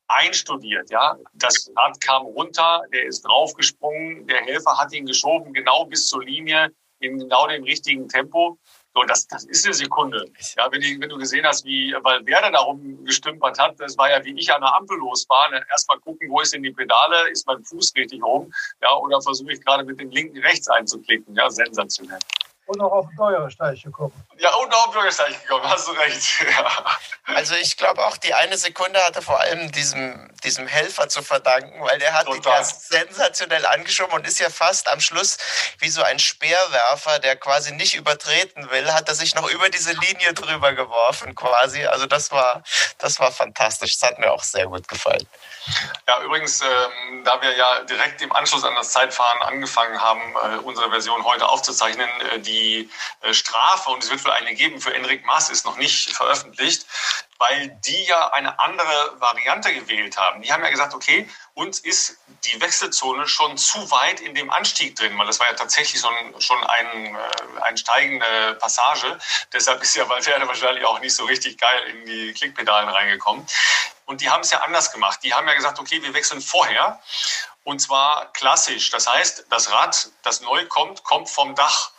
einstudiert. Ja, das Rad kam runter, der ist draufgesprungen, der Helfer hat ihn geschoben genau bis zur Linie in genau dem richtigen Tempo. So, das, das ist eine Sekunde. Ja, wenn, die, wenn du gesehen hast, wie Valverde da rumgestümpert hat, das war ja wie ich an der Ampel losfahre. Ne, erstmal gucken, wo ist denn die Pedale? Ist mein Fuß richtig rum? Ja, oder versuche ich gerade mit dem linken rechts einzuklicken? Ja, sensationell. Und auch auf den Bürgersteig gekommen. Ja, und auch auf den Bürgersteig gekommen, hast du recht. Ja. Also ich glaube auch, die eine Sekunde hatte vor allem diesem, diesem Helfer zu verdanken, weil der hat Total. die ja sensationell angeschoben und ist ja fast am Schluss wie so ein Speerwerfer, der quasi nicht übertreten will, hat er sich noch über diese Linie drüber geworfen quasi. Also das war, das war fantastisch. Das hat mir auch sehr gut gefallen. Ja, übrigens, ähm, da wir ja direkt im Anschluss an das Zeitfahren angefangen haben, äh, unsere Version heute aufzuzeichnen, äh, die äh, Strafe, und es wird wohl eine geben für Enric Maas, ist noch nicht veröffentlicht, weil die ja eine andere Variante gewählt haben. Die haben ja gesagt, okay, uns ist die Wechselzone schon zu weit in dem Anstieg drin, weil das war ja tatsächlich ein, schon ein, äh, eine steigende Passage. Deshalb ist ja Valverde wahrscheinlich auch nicht so richtig geil in die Klickpedalen reingekommen. Und die haben es ja anders gemacht. Die haben ja gesagt, okay, wir wechseln vorher. Und zwar klassisch. Das heißt, das Rad, das neu kommt, kommt vom Dach.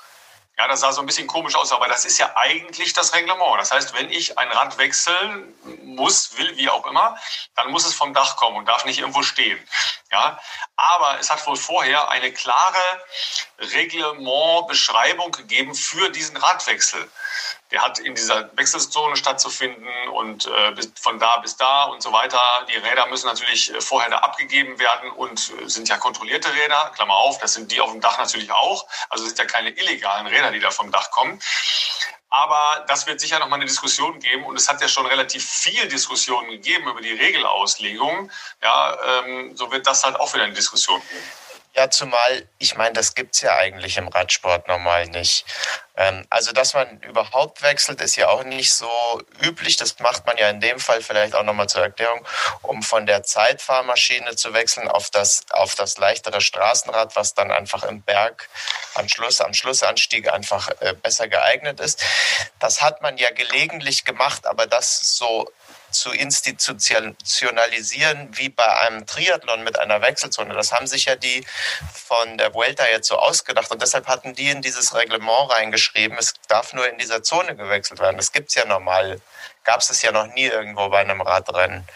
Ja, das sah so ein bisschen komisch aus, aber das ist ja eigentlich das Reglement. Das heißt, wenn ich ein Rad wechseln muss, will, wie auch immer, dann muss es vom Dach kommen und darf nicht irgendwo stehen. Ja, aber es hat wohl vorher eine klare Reglementbeschreibung gegeben für diesen Radwechsel der hat in dieser Wechselzone stattzufinden und äh, von da bis da und so weiter. Die Räder müssen natürlich äh, vorher da abgegeben werden und äh, sind ja kontrollierte Räder, Klammer auf, das sind die auf dem Dach natürlich auch. Also sind ja keine illegalen Räder, die da vom Dach kommen. Aber das wird sicher noch mal eine Diskussion geben und es hat ja schon relativ viel Diskussionen gegeben über die Regelauslegung. Ja, ähm, so wird das halt auch wieder eine Diskussion geben. Ja, zumal, ich meine, das gibt es ja eigentlich im Radsport normal nicht. Ähm, also, dass man überhaupt wechselt, ist ja auch nicht so üblich. Das macht man ja in dem Fall vielleicht auch nochmal zur Erklärung, um von der Zeitfahrmaschine zu wechseln auf das, auf das leichtere Straßenrad, was dann einfach im Berg am Schluss, am Schlussanstieg einfach äh, besser geeignet ist. Das hat man ja gelegentlich gemacht, aber das so zu institutionalisieren wie bei einem Triathlon mit einer Wechselzone. Das haben sich ja die von der Vuelta jetzt so ausgedacht und deshalb hatten die in dieses Reglement reingeschrieben, es darf nur in dieser Zone gewechselt werden. Das gibt es ja normal, gab es ja noch nie irgendwo bei einem Radrennen.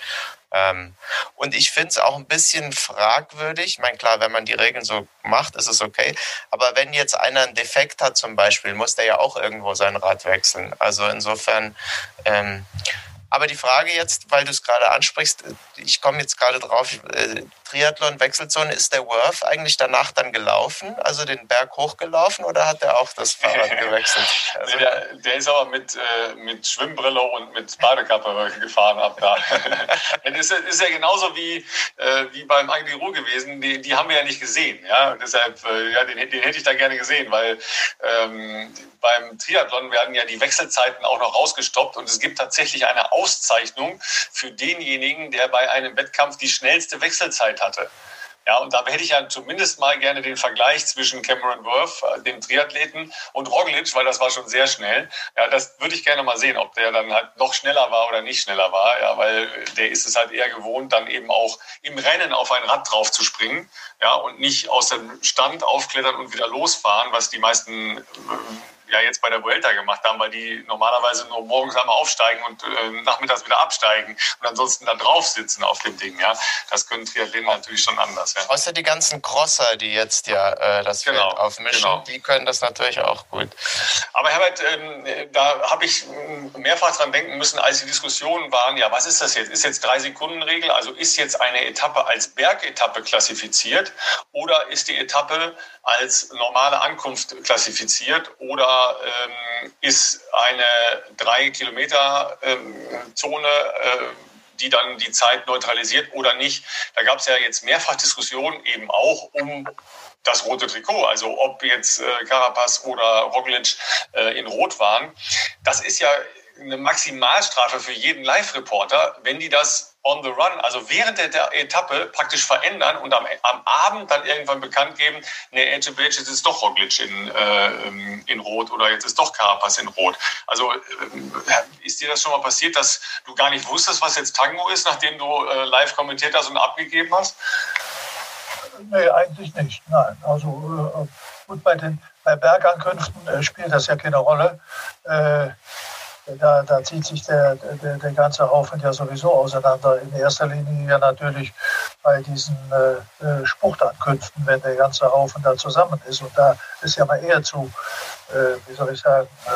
Ähm, und ich finde es auch ein bisschen fragwürdig. Ich meine, klar, wenn man die Regeln so macht, ist es okay. Aber wenn jetzt einer einen Defekt hat zum Beispiel, muss der ja auch irgendwo sein Rad wechseln. Also insofern ähm, aber die Frage jetzt, weil du es gerade ansprichst, ich komme jetzt gerade drauf, äh, Triathlon, Wechselzone, ist der Worth eigentlich danach dann gelaufen, also den Berg hochgelaufen oder hat er auch das Fahrrad gewechselt? Also der, der, ist aber mit, äh, mit Schwimmbrille und mit Badekappe gefahren ab da. das ist, ist ja genauso wie, äh, wie beim Angliru gewesen, die, die haben wir ja nicht gesehen. Ja? deshalb, äh, ja, den, den hätte ich da gerne gesehen, weil ähm, beim Triathlon werden ja die Wechselzeiten auch noch rausgestoppt und es gibt tatsächlich eine Auszeichnung für denjenigen, der bei einem Wettkampf die schnellste Wechselzeit hatte. Ja, und da hätte ich ja zumindest mal gerne den Vergleich zwischen Cameron Worth, äh, dem Triathleten, und Roglic, weil das war schon sehr schnell. Ja, das würde ich gerne mal sehen, ob der dann halt noch schneller war oder nicht schneller war. Ja, weil der ist es halt eher gewohnt, dann eben auch im Rennen auf ein Rad drauf zu springen. Ja, und nicht aus dem Stand aufklettern und wieder losfahren, was die meisten äh, ja jetzt bei der Vuelta gemacht haben, weil die normalerweise nur morgens einmal aufsteigen und äh, nachmittags wieder absteigen und ansonsten da drauf sitzen auf dem Ding. Ja, das können Triathleten natürlich schon anders. Ja. Außer die ganzen Crosser, die jetzt ja äh, das genau, Feld aufmischen, genau. die können das natürlich auch gut. Aber Herbert, ähm, da habe ich mehrfach dran denken müssen, als die Diskussionen waren, ja, was ist das jetzt? Ist jetzt drei Sekunden Regel? Also ist jetzt eine Etappe als Bergetappe klassifiziert oder ist die Etappe als normale Ankunft klassifiziert oder ähm, ist eine drei Kilometer ähm, Zone, äh, die dann die Zeit neutralisiert oder nicht. Da gab es ja jetzt mehrfach Diskussionen eben auch um das rote Trikot, also ob jetzt äh, Carapaz oder Roglic äh, in Rot waren. Das ist ja eine Maximalstrafe für jeden Live-Reporter, wenn die das on the run, also während der, Etappe praktisch verändern und am, am, Abend dann irgendwann bekannt geben, nee, Edge Beach, jetzt ist doch Roglic in, äh, in Rot oder jetzt ist doch Carapaz in Rot. Also äh, ist dir das schon mal passiert, dass du gar nicht wusstest, was jetzt Tango ist, nachdem du äh, live kommentiert hast und abgegeben hast? Nee, eigentlich nicht. Nein. Also äh, gut, bei den bei Bergankünften äh, spielt das ja keine Rolle. Da, da zieht sich der, der, der ganze Haufen ja sowieso auseinander. In erster Linie ja natürlich bei diesen äh, äh, Spruchtankünften, wenn der ganze Haufen da zusammen ist. Und da ist ja mal eher zu, äh, wie soll ich sagen, äh,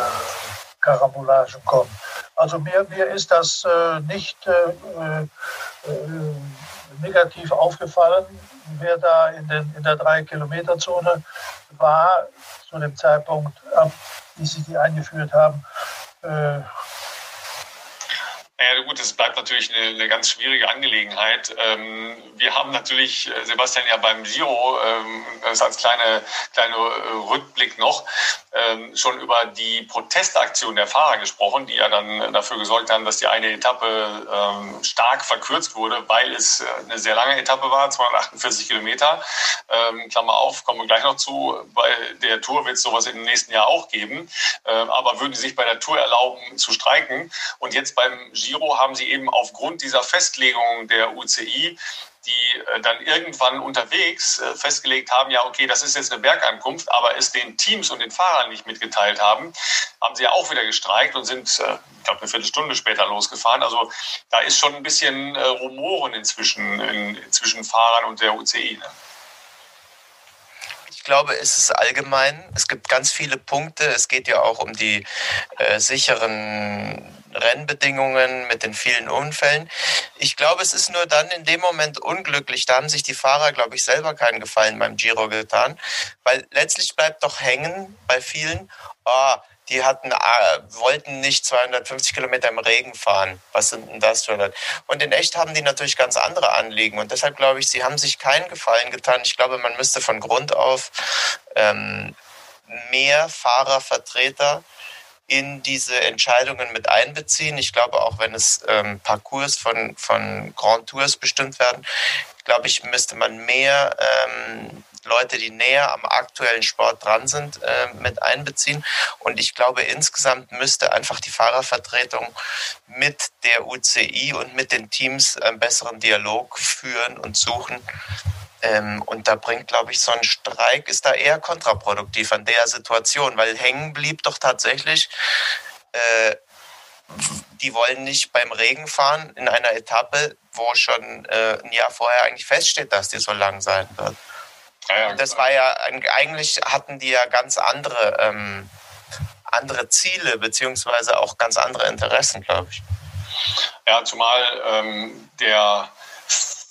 Karambolagen kommen. Also mir, mir ist das äh, nicht äh, äh, negativ aufgefallen, wer da in, den, in der 3-Kilometer-Zone war zu dem Zeitpunkt, ab, wie sie die eingeführt haben. Äh, ja, gut, es bleibt natürlich eine, eine, ganz schwierige Angelegenheit. Ähm, wir haben natürlich, äh, Sebastian, ja beim Giro, ähm, das als kleine, kleine äh, Rückblick noch, ähm, schon über die Protestaktion der Fahrer gesprochen, die ja dann dafür gesorgt haben, dass die eine Etappe ähm, stark verkürzt wurde, weil es äh, eine sehr lange Etappe war, 248 Kilometer. Ähm, Klammer auf, kommen wir gleich noch zu. Bei der Tour wird es sowas im nächsten Jahr auch geben. Ähm, aber würden sie sich bei der Tour erlauben zu streiken? Und jetzt beim Giro Giro haben sie eben aufgrund dieser Festlegung der UCI die äh, dann irgendwann unterwegs äh, festgelegt haben, ja, okay, das ist jetzt eine Bergankunft, aber es den Teams und den Fahrern nicht mitgeteilt haben, haben sie ja auch wieder gestreikt und sind, äh, ich glaube, eine Viertelstunde später losgefahren. Also da ist schon ein bisschen Rumoren inzwischen in, zwischen Fahrern und der UCI. Ne? Ich glaube, es ist allgemein. Es gibt ganz viele Punkte. Es geht ja auch um die äh, sicheren Rennbedingungen, mit den vielen Unfällen. Ich glaube, es ist nur dann in dem Moment unglücklich. Da haben sich die Fahrer, glaube ich, selber keinen Gefallen beim Giro getan, weil letztlich bleibt doch hängen bei vielen, oh, die hatten, äh, wollten nicht 250 Kilometer im Regen fahren. Was sind denn das für Leute? Und in echt haben die natürlich ganz andere Anliegen. Und deshalb glaube ich, sie haben sich keinen Gefallen getan. Ich glaube, man müsste von Grund auf ähm, mehr Fahrervertreter in diese Entscheidungen mit einbeziehen. Ich glaube, auch wenn es ähm, Parcours von, von Grand Tours bestimmt werden, glaube ich, müsste man mehr ähm, Leute, die näher am aktuellen Sport dran sind, äh, mit einbeziehen. Und ich glaube, insgesamt müsste einfach die Fahrervertretung mit der UCI und mit den Teams einen besseren Dialog führen und suchen, ähm, und da bringt, glaube ich, so ein Streik ist da eher kontraproduktiv an der Situation, weil hängen blieb doch tatsächlich, äh, die wollen nicht beim Regen fahren in einer Etappe, wo schon äh, ein Jahr vorher eigentlich feststeht, dass die so lang sein wird. Ja, das war ja, eigentlich hatten die ja ganz andere, ähm, andere Ziele, beziehungsweise auch ganz andere Interessen, glaube ich. Ja, zumal ähm, der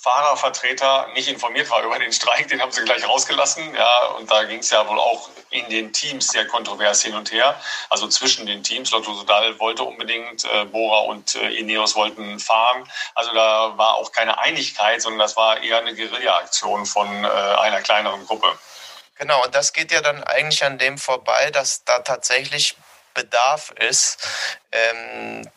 Fahrervertreter nicht informiert war über den Streik, den haben sie gleich rausgelassen. Ja, und da ging es ja wohl auch in den Teams sehr kontrovers hin und her. Also zwischen den Teams. Lotto Sodal wollte unbedingt, äh, Bora und äh, Ineos wollten fahren. Also da war auch keine Einigkeit, sondern das war eher eine Guerilla-Aktion von äh, einer kleineren Gruppe. Genau, und das geht ja dann eigentlich an dem vorbei, dass da tatsächlich Bedarf ist, ähm,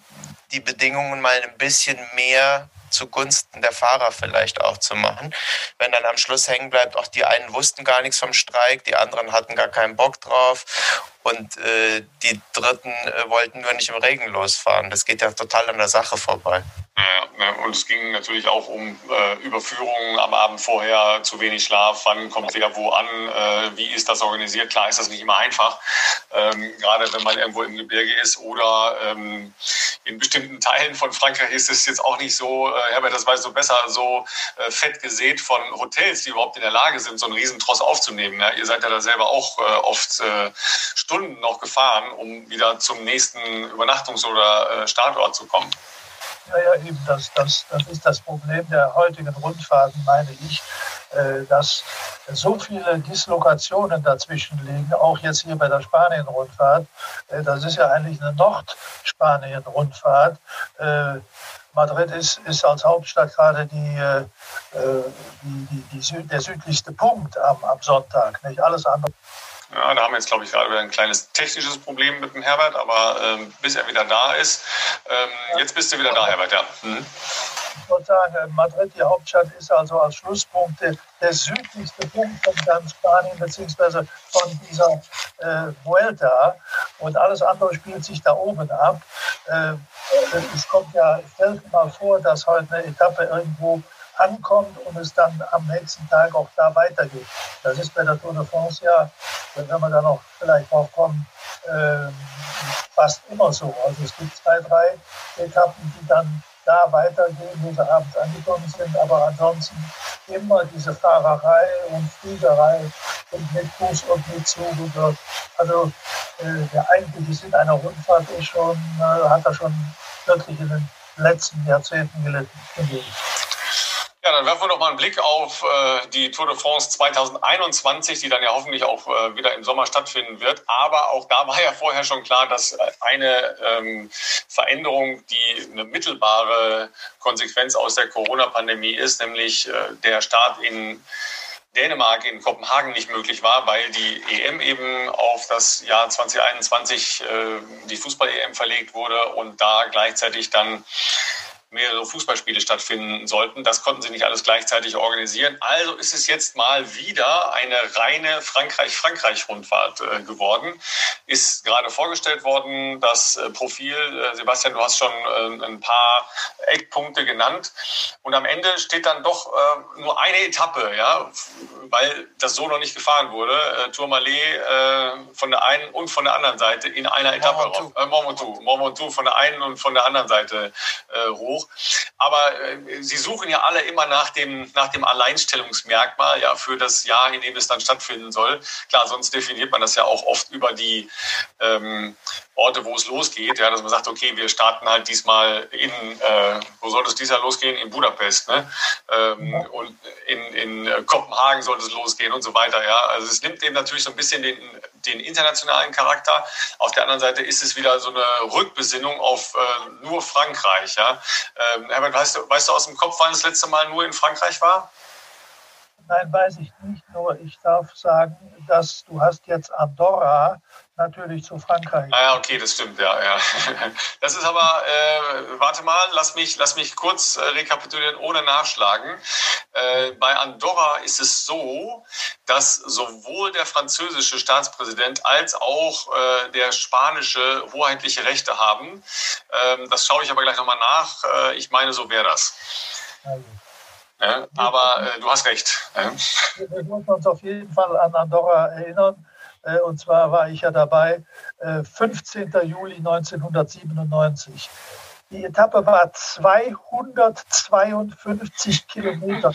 die Bedingungen mal ein bisschen mehr zugunsten der Fahrer vielleicht auch zu machen. Wenn dann am Schluss hängen bleibt, auch die einen wussten gar nichts vom Streik, die anderen hatten gar keinen Bock drauf und äh, die Dritten äh, wollten nur nicht im Regen losfahren. Das geht ja total an der Sache vorbei. Ja, und es ging natürlich auch um äh, Überführungen am Abend vorher, zu wenig Schlaf, wann kommt wer wo an, äh, wie ist das organisiert. Klar ist das nicht immer einfach, ähm, gerade wenn man irgendwo im Gebirge ist oder ähm, in bestimmten Teilen von Frankreich ist es jetzt auch nicht so, äh, Herbert, das weißt du besser, so äh, fett gesät von Hotels, die überhaupt in der Lage sind, so einen Riesentross aufzunehmen. Ja? Ihr seid ja da selber auch oft äh, Stunden noch gefahren, um wieder zum nächsten Übernachtungs- oder äh, Startort zu kommen. Ja, ja, eben, das, das, das ist das Problem der heutigen Rundfahrten, meine ich, äh, dass so viele Dislokationen dazwischen liegen, auch jetzt hier bei der Spanien-Rundfahrt. Äh, das ist ja eigentlich eine Nordspanien-Rundfahrt. Äh, Madrid ist, ist als Hauptstadt gerade die, die, die, die, der südlichste Punkt am, am Sonntag. Nicht alles andere ja, da haben wir jetzt, glaube ich, gerade wieder ein kleines technisches Problem mit dem Herbert, aber ähm, bis er wieder da ist. Ähm, jetzt bist du wieder da, Herbert, ja. Mhm. Ich wollte sagen, äh, Madrid, die Hauptstadt, ist also als Schlusspunkt der, der südlichste Punkt von ganz Spanien, beziehungsweise von dieser äh, Vuelta. Und alles andere spielt sich da oben ab. Äh, es kommt ja selten mal vor, dass heute eine Etappe irgendwo ankommt und es dann am nächsten Tag auch da weitergeht. Das ist bei der Tour de France ja, wenn wir da noch vielleicht drauf kommen, äh, fast immer so. Also es gibt zwei, drei Etappen, die dann da weitergehen, wo sie abends angekommen sind, aber ansonsten immer diese Fahrerei und Fliegerei und mit Bus und mit Zug und dort. Also äh, der eigentliche Sinn einer Rundfahrt ist schon, äh, hat er schon wirklich in den letzten Jahrzehnten gelitten. Ja, dann werfen wir noch mal einen Blick auf äh, die Tour de France 2021, die dann ja hoffentlich auch äh, wieder im Sommer stattfinden wird. Aber auch da war ja vorher schon klar, dass äh, eine ähm, Veränderung, die eine mittelbare Konsequenz aus der Corona-Pandemie ist, nämlich äh, der Start in Dänemark in Kopenhagen nicht möglich war, weil die EM eben auf das Jahr 2021 äh, die Fußball-EM verlegt wurde und da gleichzeitig dann mehrere Fußballspiele stattfinden sollten. Das konnten sie nicht alles gleichzeitig organisieren. Also ist es jetzt mal wieder eine reine Frankreich-Frankreich-Rundfahrt äh, geworden. Ist gerade vorgestellt worden, das äh, Profil, äh, Sebastian, du hast schon äh, ein paar Eckpunkte genannt. Und am Ende steht dann doch äh, nur eine Etappe, ja, weil das so noch nicht gefahren wurde. Äh, Tourmalet von der einen und von der anderen Seite in einer Etappe. Mormontou. Mormontou von der einen und von der anderen Seite hoch hoch. Aber äh, sie suchen ja alle immer nach dem, nach dem Alleinstellungsmerkmal ja, für das Jahr, in dem es dann stattfinden soll. Klar, sonst definiert man das ja auch oft über die ähm, Orte, wo es losgeht, ja, dass man sagt, okay, wir starten halt diesmal in, äh, wo soll es dieses Jahr losgehen? In Budapest, ne? Ähm. Und in, in Kopenhagen sollte es losgehen und so weiter, ja. Also es nimmt dem natürlich so ein bisschen den, den internationalen Charakter. Auf der anderen Seite ist es wieder so eine Rückbesinnung auf äh, nur Frankreich, ja. Ähm, Herbert, weißt du, weißt du aus dem Kopf, wann das letzte Mal nur in Frankreich war? Nein, weiß ich nicht. Nur ich darf sagen, dass du hast jetzt Andorra natürlich zu Frankreich. Ah ja, okay, das stimmt, ja, ja. Das ist aber, äh, warte mal, lass mich, lass mich kurz äh, rekapitulieren, ohne nachschlagen. Äh, bei Andorra ist es so, dass sowohl der französische Staatspräsident als auch äh, der spanische hoheitliche Rechte haben. Ähm, das schaue ich aber gleich nochmal nach. Äh, ich meine, so wäre das. Also. Ja, aber äh, du hast recht. Wir müssen uns auf jeden Fall an Andorra erinnern. Äh, und zwar war ich ja dabei, 15. Äh, Juli 1997. Die Etappe war 252 Kilometer.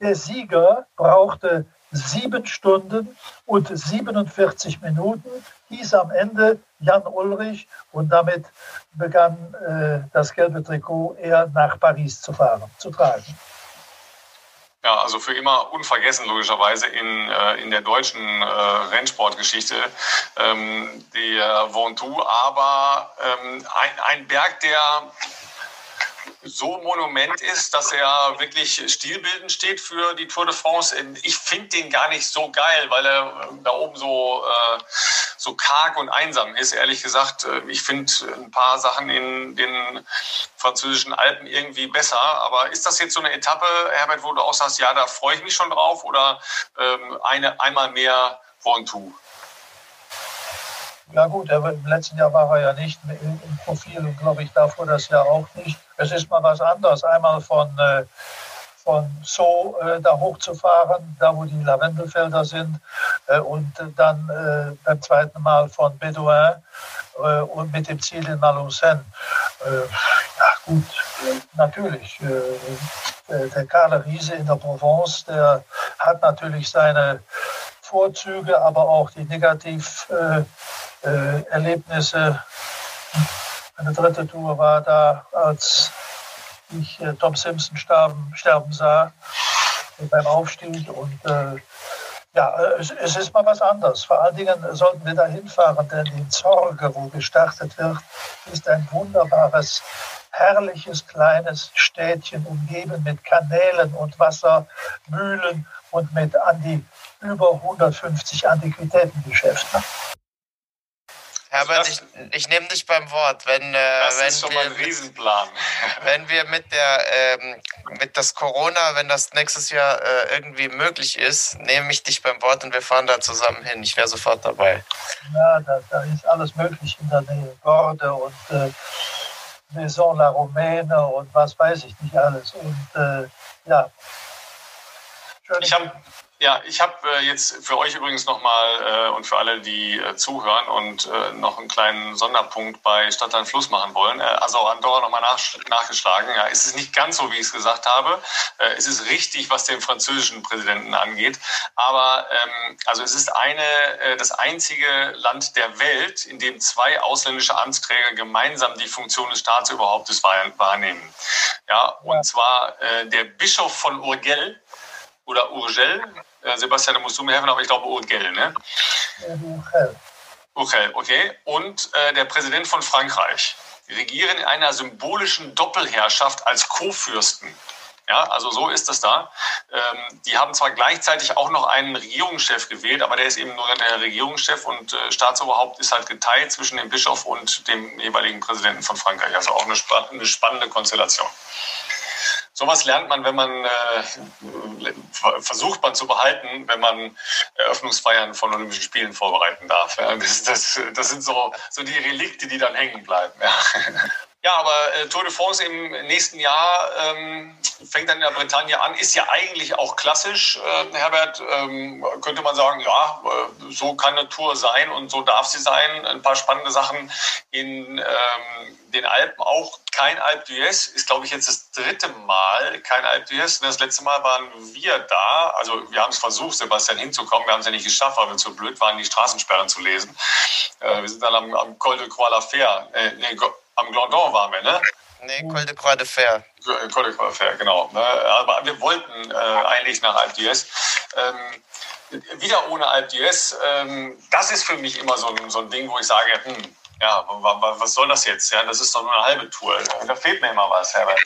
Der Sieger brauchte sieben Stunden und 47 Minuten, hieß am Ende Jan Ulrich und damit begann äh, das gelbe Trikot eher nach Paris zu fahren, zu tragen. Ja, also für immer unvergessen logischerweise in, äh, in der deutschen äh, Rennsportgeschichte. Ähm, der Ventoux, aber ähm, ein, ein Berg, der so monument ist, dass er wirklich stilbildend steht für die Tour de France. Ich finde den gar nicht so geil, weil er da oben so, äh, so karg und einsam ist. Ehrlich gesagt, äh, ich finde ein paar Sachen in den französischen Alpen irgendwie besser. Aber ist das jetzt so eine Etappe, Herbert, wo du auch sagst, ja, da freue ich mich schon drauf oder ähm, eine, einmal mehr Ventoux? Ja gut, im letzten Jahr war er ja nicht im Profil und glaube ich davor das Jahr auch nicht. Es ist mal was anderes. Einmal von, äh, von So äh, da hochzufahren, da wo die Lavendelfelder sind äh, und dann äh, beim zweiten Mal von Bedouin äh, und mit dem Ziel in Maloussen. Äh, ja gut, natürlich. der Karle Riese in der Provence, der hat natürlich seine Vorzüge, aber auch die Negativerlebnisse. Eine dritte Tour war da, als ich äh, Tom Simpson sterben, sterben sah beim Aufstieg. Und äh, ja, es, es, ist mal was anderes. Vor allen Dingen sollten wir da hinfahren, denn in Zorge, wo gestartet wird, ist ein wunderbares, herrliches kleines Städtchen umgeben mit Kanälen und Wassermühlen und mit an die über 150 Antiquitätengeschäfte. Herbert, ich, ich nehme dich beim Wort. Wenn, äh, das wenn ist schon wir, mal ein Riesenplan. Wenn wir mit der ähm, mit das Corona, wenn das nächstes Jahr äh, irgendwie möglich ist, nehme ich dich beim Wort und wir fahren da zusammen hin. Ich wäre sofort dabei. Ja, da, da, ist alles möglich in der Nähe. Borde und äh, Maison la Romaine und was weiß ich nicht alles. Und äh, ja. Schön. Ich habe ja, ich habe äh, jetzt für euch übrigens nochmal äh, und für alle, die äh, zuhören und äh, noch einen kleinen Sonderpunkt bei Stadtland Fluss machen wollen. Äh, also Andorra nochmal nach, nachgeschlagen. Ja, es ist nicht ganz so, wie ich es gesagt habe. Äh, es ist richtig, was den französischen Präsidenten angeht. Aber ähm, also es ist eine, das einzige Land der Welt, in dem zwei ausländische Amtsträger gemeinsam die Funktion des Staatsüberhauptes wahrnehmen. Ja, und zwar der Bischof von Urgell oder Urgell, Sebastian, da musst du mir helfen, aber ich glaube Urgell, ne? Urgell. Urgell, okay. Und äh, der Präsident von Frankreich regieren in einer symbolischen Doppelherrschaft als Co-Fürsten. Ja, also so ist es da. Ähm, die haben zwar gleichzeitig auch noch einen Regierungschef gewählt, aber der ist eben nur der Regierungschef und äh, Staatsoberhaupt ist halt geteilt zwischen dem Bischof und dem jeweiligen Präsidenten von Frankreich. Also auch eine, spann eine spannende Konstellation sowas lernt man, wenn man äh, versucht man zu behalten, wenn man Eröffnungsfeiern von Olympischen Spielen vorbereiten darf. Ja, das, das, das, sind so, so die Relikte, die dann hängen bleiben. Ja. Ja, aber äh, Tour de France im nächsten Jahr ähm, fängt dann in der Bretagne an. Ist ja eigentlich auch klassisch, äh, Herbert. Ähm, könnte man sagen, ja, äh, so kann eine Tour sein und so darf sie sein. Ein paar spannende Sachen in ähm, den Alpen auch. Kein Alp d'Huez ist, glaube ich, jetzt das dritte Mal kein Alp d'Huez. Das letzte Mal waren wir da. Also wir haben es versucht, Sebastian hinzukommen. Wir haben es ja nicht geschafft, weil wir zu blöd waren, die Straßensperren zu lesen. Äh, wir sind dann am, am Col de Croix-la-Fer. Äh, nee, am Glandon waren wir, ne? Nee, Col de Croix de Fer. Col de Croix de Fer, genau. Ne? Aber wir wollten äh, eigentlich nach Alp d'Huez. Ähm, wieder ohne Alp d'Huez. Ähm, das ist für mich immer so ein, so ein Ding, wo ich sage, hm, ja, was soll das jetzt? Ja, das ist doch nur eine halbe Tour. Da fehlt mir immer was, Herbert.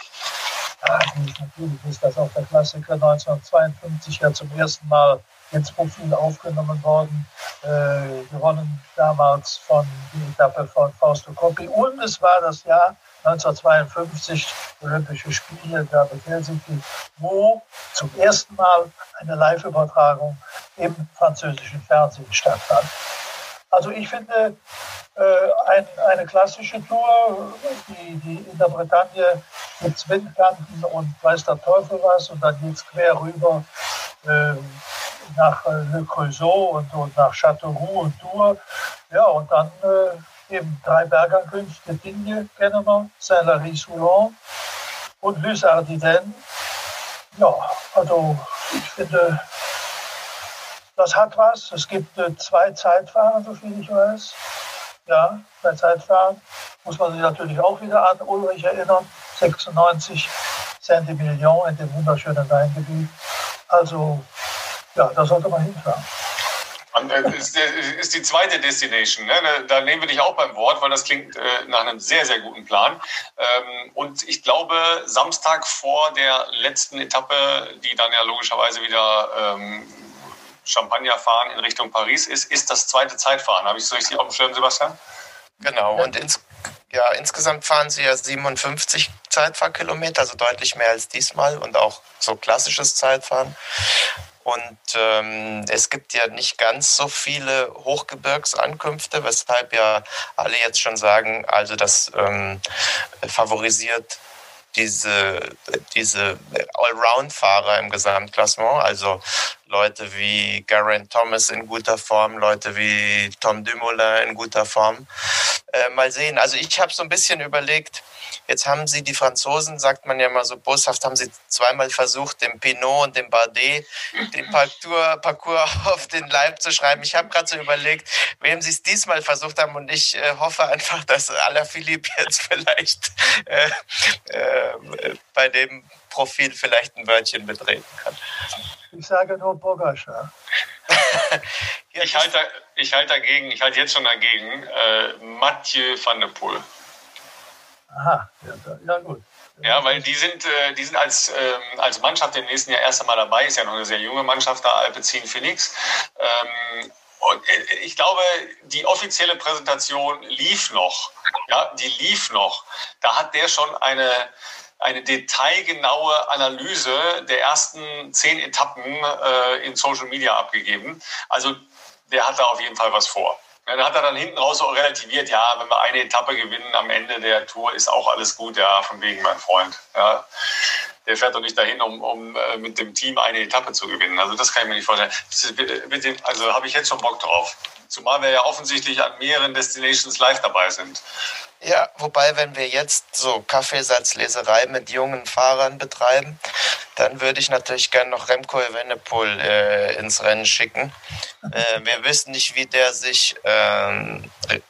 Ja, natürlich ist das auch der Klassiker 1952 ja zum ersten Mal Profil aufgenommen worden, äh, gewonnen damals von die Etappe von Fausto Coppi. Und es war das Jahr 1952 Olympische Spiele da in Helsinki, wo zum ersten Mal eine Live-Übertragung im französischen Fernsehen stattfand. Also ich finde äh, ein, eine klassische Tour, die, die in der Bretagne mit Windkanten und weiß der Teufel was und dann geht es quer rüber äh, nach äh, Le Creusot und, und nach Châteauroux und Tours. Ja, und dann äh, eben drei Bergankünfte, Digne kennen wir, Saint-Lary-Soulon und Lys Ardiden. Ja, also ich finde, das hat was. Es gibt äh, zwei Zeitfahren, soviel ich weiß. Ja, zwei Zeitfahren. Muss man sich natürlich auch wieder an Ulrich erinnern. 96 Saint-Emilion in dem wunderschönen Weingebiet. Also ja, da sollte man hinfahren. Äh, ist, ist die zweite Destination. Ne? Da nehmen wir dich auch beim Wort, weil das klingt äh, nach einem sehr, sehr guten Plan. Ähm, und ich glaube, Samstag vor der letzten Etappe, die dann ja logischerweise wieder ähm, Champagnerfahren in Richtung Paris ist, ist das zweite Zeitfahren. Habe ich es so richtig auf dem Schirm, Sebastian? Genau, und ins, ja, insgesamt fahren sie ja 57 Zeitfahrkilometer, also deutlich mehr als diesmal und auch so klassisches Zeitfahren. Und ähm, es gibt ja nicht ganz so viele Hochgebirgsankünfte, weshalb ja alle jetzt schon sagen, also das ähm, favorisiert diese, diese Allround-Fahrer im Gesamtklassement, also Leute wie Geraint Thomas in guter Form, Leute wie Tom Dumoulin in guter Form. Äh, mal sehen. Also ich habe so ein bisschen überlegt, jetzt haben sie die Franzosen, sagt man ja mal so boshaft, haben sie zweimal versucht, dem Pinot und dem Bardet den Parcours, Parcours auf den Leib zu schreiben. Ich habe gerade so überlegt, wem sie es diesmal versucht haben und ich äh, hoffe einfach, dass Alaphilippe jetzt vielleicht äh, äh, bei dem Profil vielleicht ein Wörtchen mitreden kann. Ich sage nur Bogascha. ich halte ich halt dagegen, ich halte jetzt schon dagegen, äh, Mathieu van der Poel. Aha, ja, ja gut. Ja, weil die sind, äh, die sind als, ähm, als Mannschaft im nächsten Jahr erst einmal dabei, ist ja noch eine sehr junge Mannschaft da, Alpecin Phoenix. Ähm, und äh, ich glaube, die offizielle Präsentation lief noch. Ja, die lief noch. Da hat der schon eine, eine detailgenaue Analyse der ersten zehn Etappen äh, in Social Media abgegeben. Also der hat da auf jeden Fall was vor. Ja, da hat er dann hinten raus so relativiert, ja, wenn wir eine Etappe gewinnen am Ende der Tour, ist auch alles gut, ja, von wegen mein Freund. Ja. Der fährt doch nicht dahin, um, um äh, mit dem Team eine Etappe zu gewinnen. Also das kann ich mir nicht vorstellen. Also habe ich jetzt schon Bock drauf. Zumal wir ja offensichtlich an mehreren Destinations live dabei sind. Ja, wobei, wenn wir jetzt so Kaffeesatzleserei mit jungen Fahrern betreiben, dann würde ich natürlich gerne noch Remco Evenepoel äh, ins Rennen schicken. Äh, wir wissen nicht, wie der sich äh,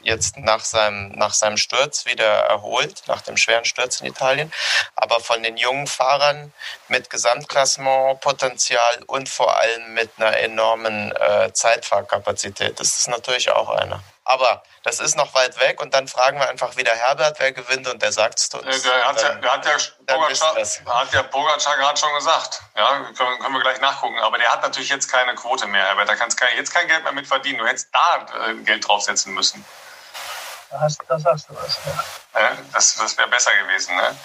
jetzt nach seinem, nach seinem Sturz wieder erholt, nach dem schweren Sturz in Italien. Aber von den jungen Fahrern mit Gesamtklassementpotenzial und vor allem mit einer enormen äh, Zeitfahrkapazität, das ist natürlich auch einer. Aber das ist noch weit weg und dann fragen wir einfach wieder Herbert, wer gewinnt und der sagt es uns. Der hat, dann, der, hat der hat der Pogacar gerade schon gesagt. Ja, können, können, wir gleich nachgucken. Aber der hat natürlich jetzt keine Quote mehr, Herbert. Da kannst du jetzt kein Geld mehr mit verdienen. Du hättest da äh, Geld draufsetzen müssen. Das, das hast du was. Ja. das das wäre besser gewesen. Ne?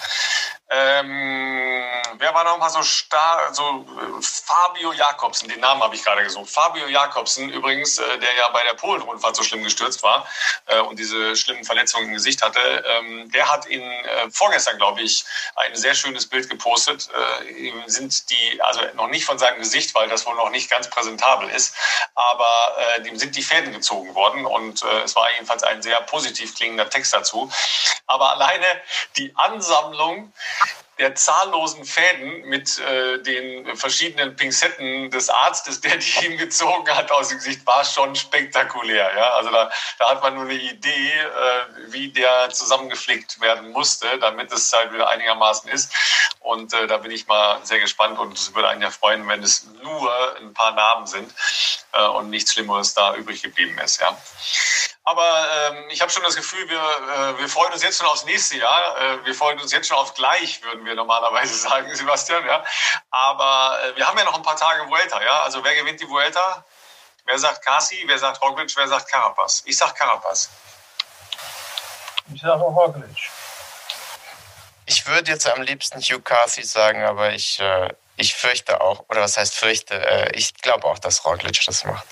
Ähm, wer war noch mal so stark? So äh, Fabio Jakobsen, den Namen habe ich gerade gesucht. Fabio Jakobsen, übrigens, äh, der ja bei der Polen-Rundfahrt so schlimm gestürzt war äh, und diese schlimmen Verletzungen im Gesicht hatte, ähm, der hat in äh, vorgestern, glaube ich, ein sehr schönes Bild gepostet. Äh, sind die, also noch nicht von seinem Gesicht, weil das wohl noch nicht ganz präsentabel ist, aber äh, dem sind die Fäden gezogen worden und es war jedenfalls ein sehr positiv klingender Text dazu. Aber alleine die Ansammlung der zahllosen Fäden mit äh, den verschiedenen Pinzetten des Arztes, der die ihm gezogen hat aus dem Gesicht, war schon spektakulär. Ja? Also da, da hat man nur eine Idee, äh, wie der zusammengeflickt werden musste, damit es halt wieder einigermaßen ist. Und äh, da bin ich mal sehr gespannt und es würde einen ja freuen, wenn es nur ein paar Namen sind äh, und nichts Schlimmeres da übrig geblieben ist. Ja? Aber ähm, ich habe schon das Gefühl, wir, äh, wir freuen uns jetzt schon aufs nächste Jahr. Äh, wir freuen uns jetzt schon auf gleich, würden wir normalerweise sagen, Sebastian. Ja? Aber äh, wir haben ja noch ein paar Tage Vuelta. Ja? Also wer gewinnt die Vuelta? Wer sagt Kasi? Wer sagt Roglic? Wer sagt Carapaz? Ich sag Carapaz. Ich sage Roglic. Ich würde jetzt am liebsten Hugh Carthy sagen, aber ich, äh, ich fürchte auch, oder was heißt fürchte, äh, ich glaube auch, dass Roglic das macht.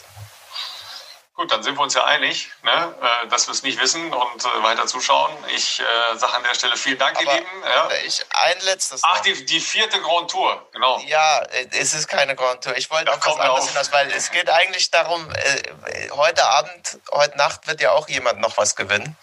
Gut, dann sind wir uns ja einig, ne, äh, dass wir es nicht wissen und äh, weiter zuschauen. Ich äh, sage an der Stelle vielen Dank, ihr Lieben. Ja. Ich, ein letztes Ach, die, die vierte Grand Tour, genau. Ja, es ist keine Grand Tour. Ich wollte auch was anderes hinaus, weil es geht eigentlich darum, äh, heute Abend, heute Nacht wird ja auch jemand noch was gewinnen.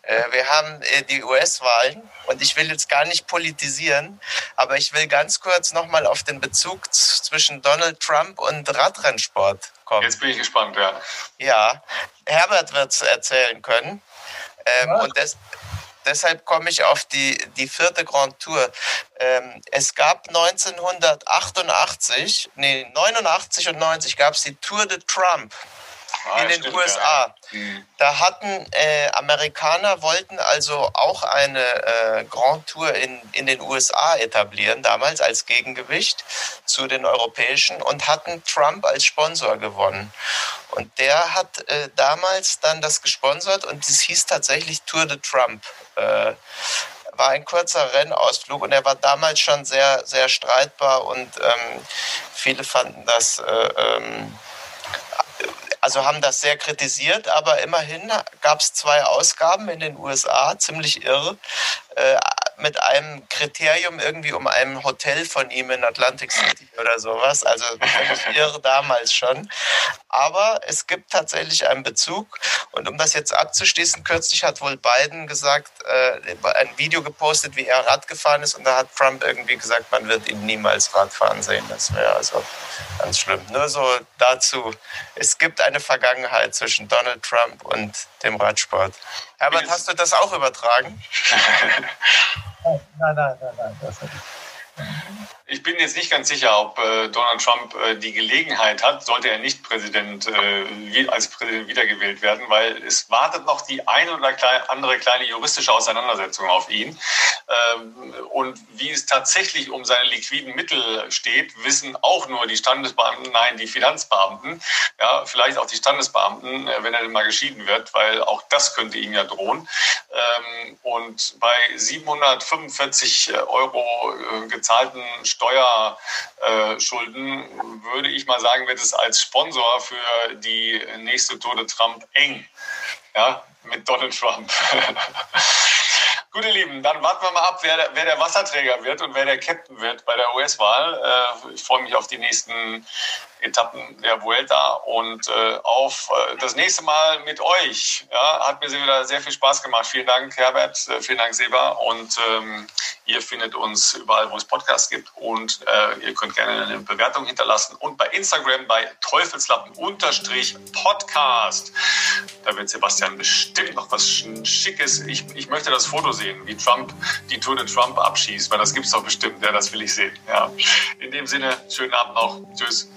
Äh, wir haben äh, die US-Wahlen und ich will jetzt gar nicht politisieren, aber ich will ganz kurz nochmal auf den Bezug zwischen Donald Trump und Radrennsport kommen. Jetzt bin ich gespannt, ja. Ja, Herbert wird es erzählen können. Ähm, und des, deshalb komme ich auf die, die vierte Grand Tour. Ähm, es gab 1988, nee, 89 und 90 gab es die Tour de Trump. Ah, in den stimmt, USA. Ja. Mhm. Da hatten äh, Amerikaner wollten also auch eine äh, Grand Tour in, in den USA etablieren, damals als Gegengewicht zu den europäischen und hatten Trump als Sponsor gewonnen. Und der hat äh, damals dann das gesponsert und es hieß tatsächlich Tour de Trump. Äh, war ein kurzer Rennausflug und er war damals schon sehr, sehr streitbar und ähm, viele fanden das, äh, ähm, also haben das sehr kritisiert, aber immerhin gab es zwei Ausgaben in den USA, ziemlich irre. Äh, mit einem Kriterium irgendwie um ein Hotel von ihm in Atlantic City oder sowas. Also irre damals schon. Aber es gibt tatsächlich einen Bezug. Und um das jetzt abzuschließen, kürzlich hat wohl Biden gesagt, äh, ein Video gepostet, wie er Rad gefahren ist. Und da hat Trump irgendwie gesagt, man wird ihn niemals Radfahren sehen. Das wäre also ganz schlimm. Nur so dazu. Es gibt eine Vergangenheit zwischen Donald Trump und dem Radsport. Herbert, hast du das auch übertragen? nein, nein, nein, nein, das ich. Bin jetzt nicht ganz sicher, ob äh, Donald Trump äh, die Gelegenheit hat, sollte er nicht Präsident, äh, als Präsident wiedergewählt werden, weil es wartet noch die eine oder andere kleine juristische Auseinandersetzung auf ihn. Ähm, und wie es tatsächlich um seine liquiden Mittel steht, wissen auch nur die Standesbeamten, nein, die Finanzbeamten, ja, vielleicht auch die Standesbeamten, äh, wenn er denn mal geschieden wird, weil auch das könnte ihm ja drohen. Ähm, und bei 745 Euro äh, gezahlten Steuerschulden, würde ich mal sagen, wird es als Sponsor für die nächste Tour de Trump eng. Ja, mit Donald Trump. Gut, ihr Lieben, dann warten wir mal ab, wer der, wer der Wasserträger wird und wer der Captain wird bei der US-Wahl. Äh, ich freue mich auf die nächsten Etappen der Vuelta und äh, auf äh, das nächste Mal mit euch. Ja, hat mir wieder sehr viel Spaß gemacht. Vielen Dank, Herbert, äh, vielen Dank, Seba. Und ähm, ihr findet uns überall, wo es Podcasts gibt. Und äh, ihr könnt gerne eine Bewertung hinterlassen. Und bei Instagram bei Teufelslappen-Podcast. Da wird Sebastian bestimmt noch was Schickes. Ich, ich möchte das Foto sehen, wie Trump die Tour de Trump abschießt, weil das gibt es doch bestimmt. Ja, das will ich sehen. Ja. In dem Sinne, schönen Abend noch. Tschüss.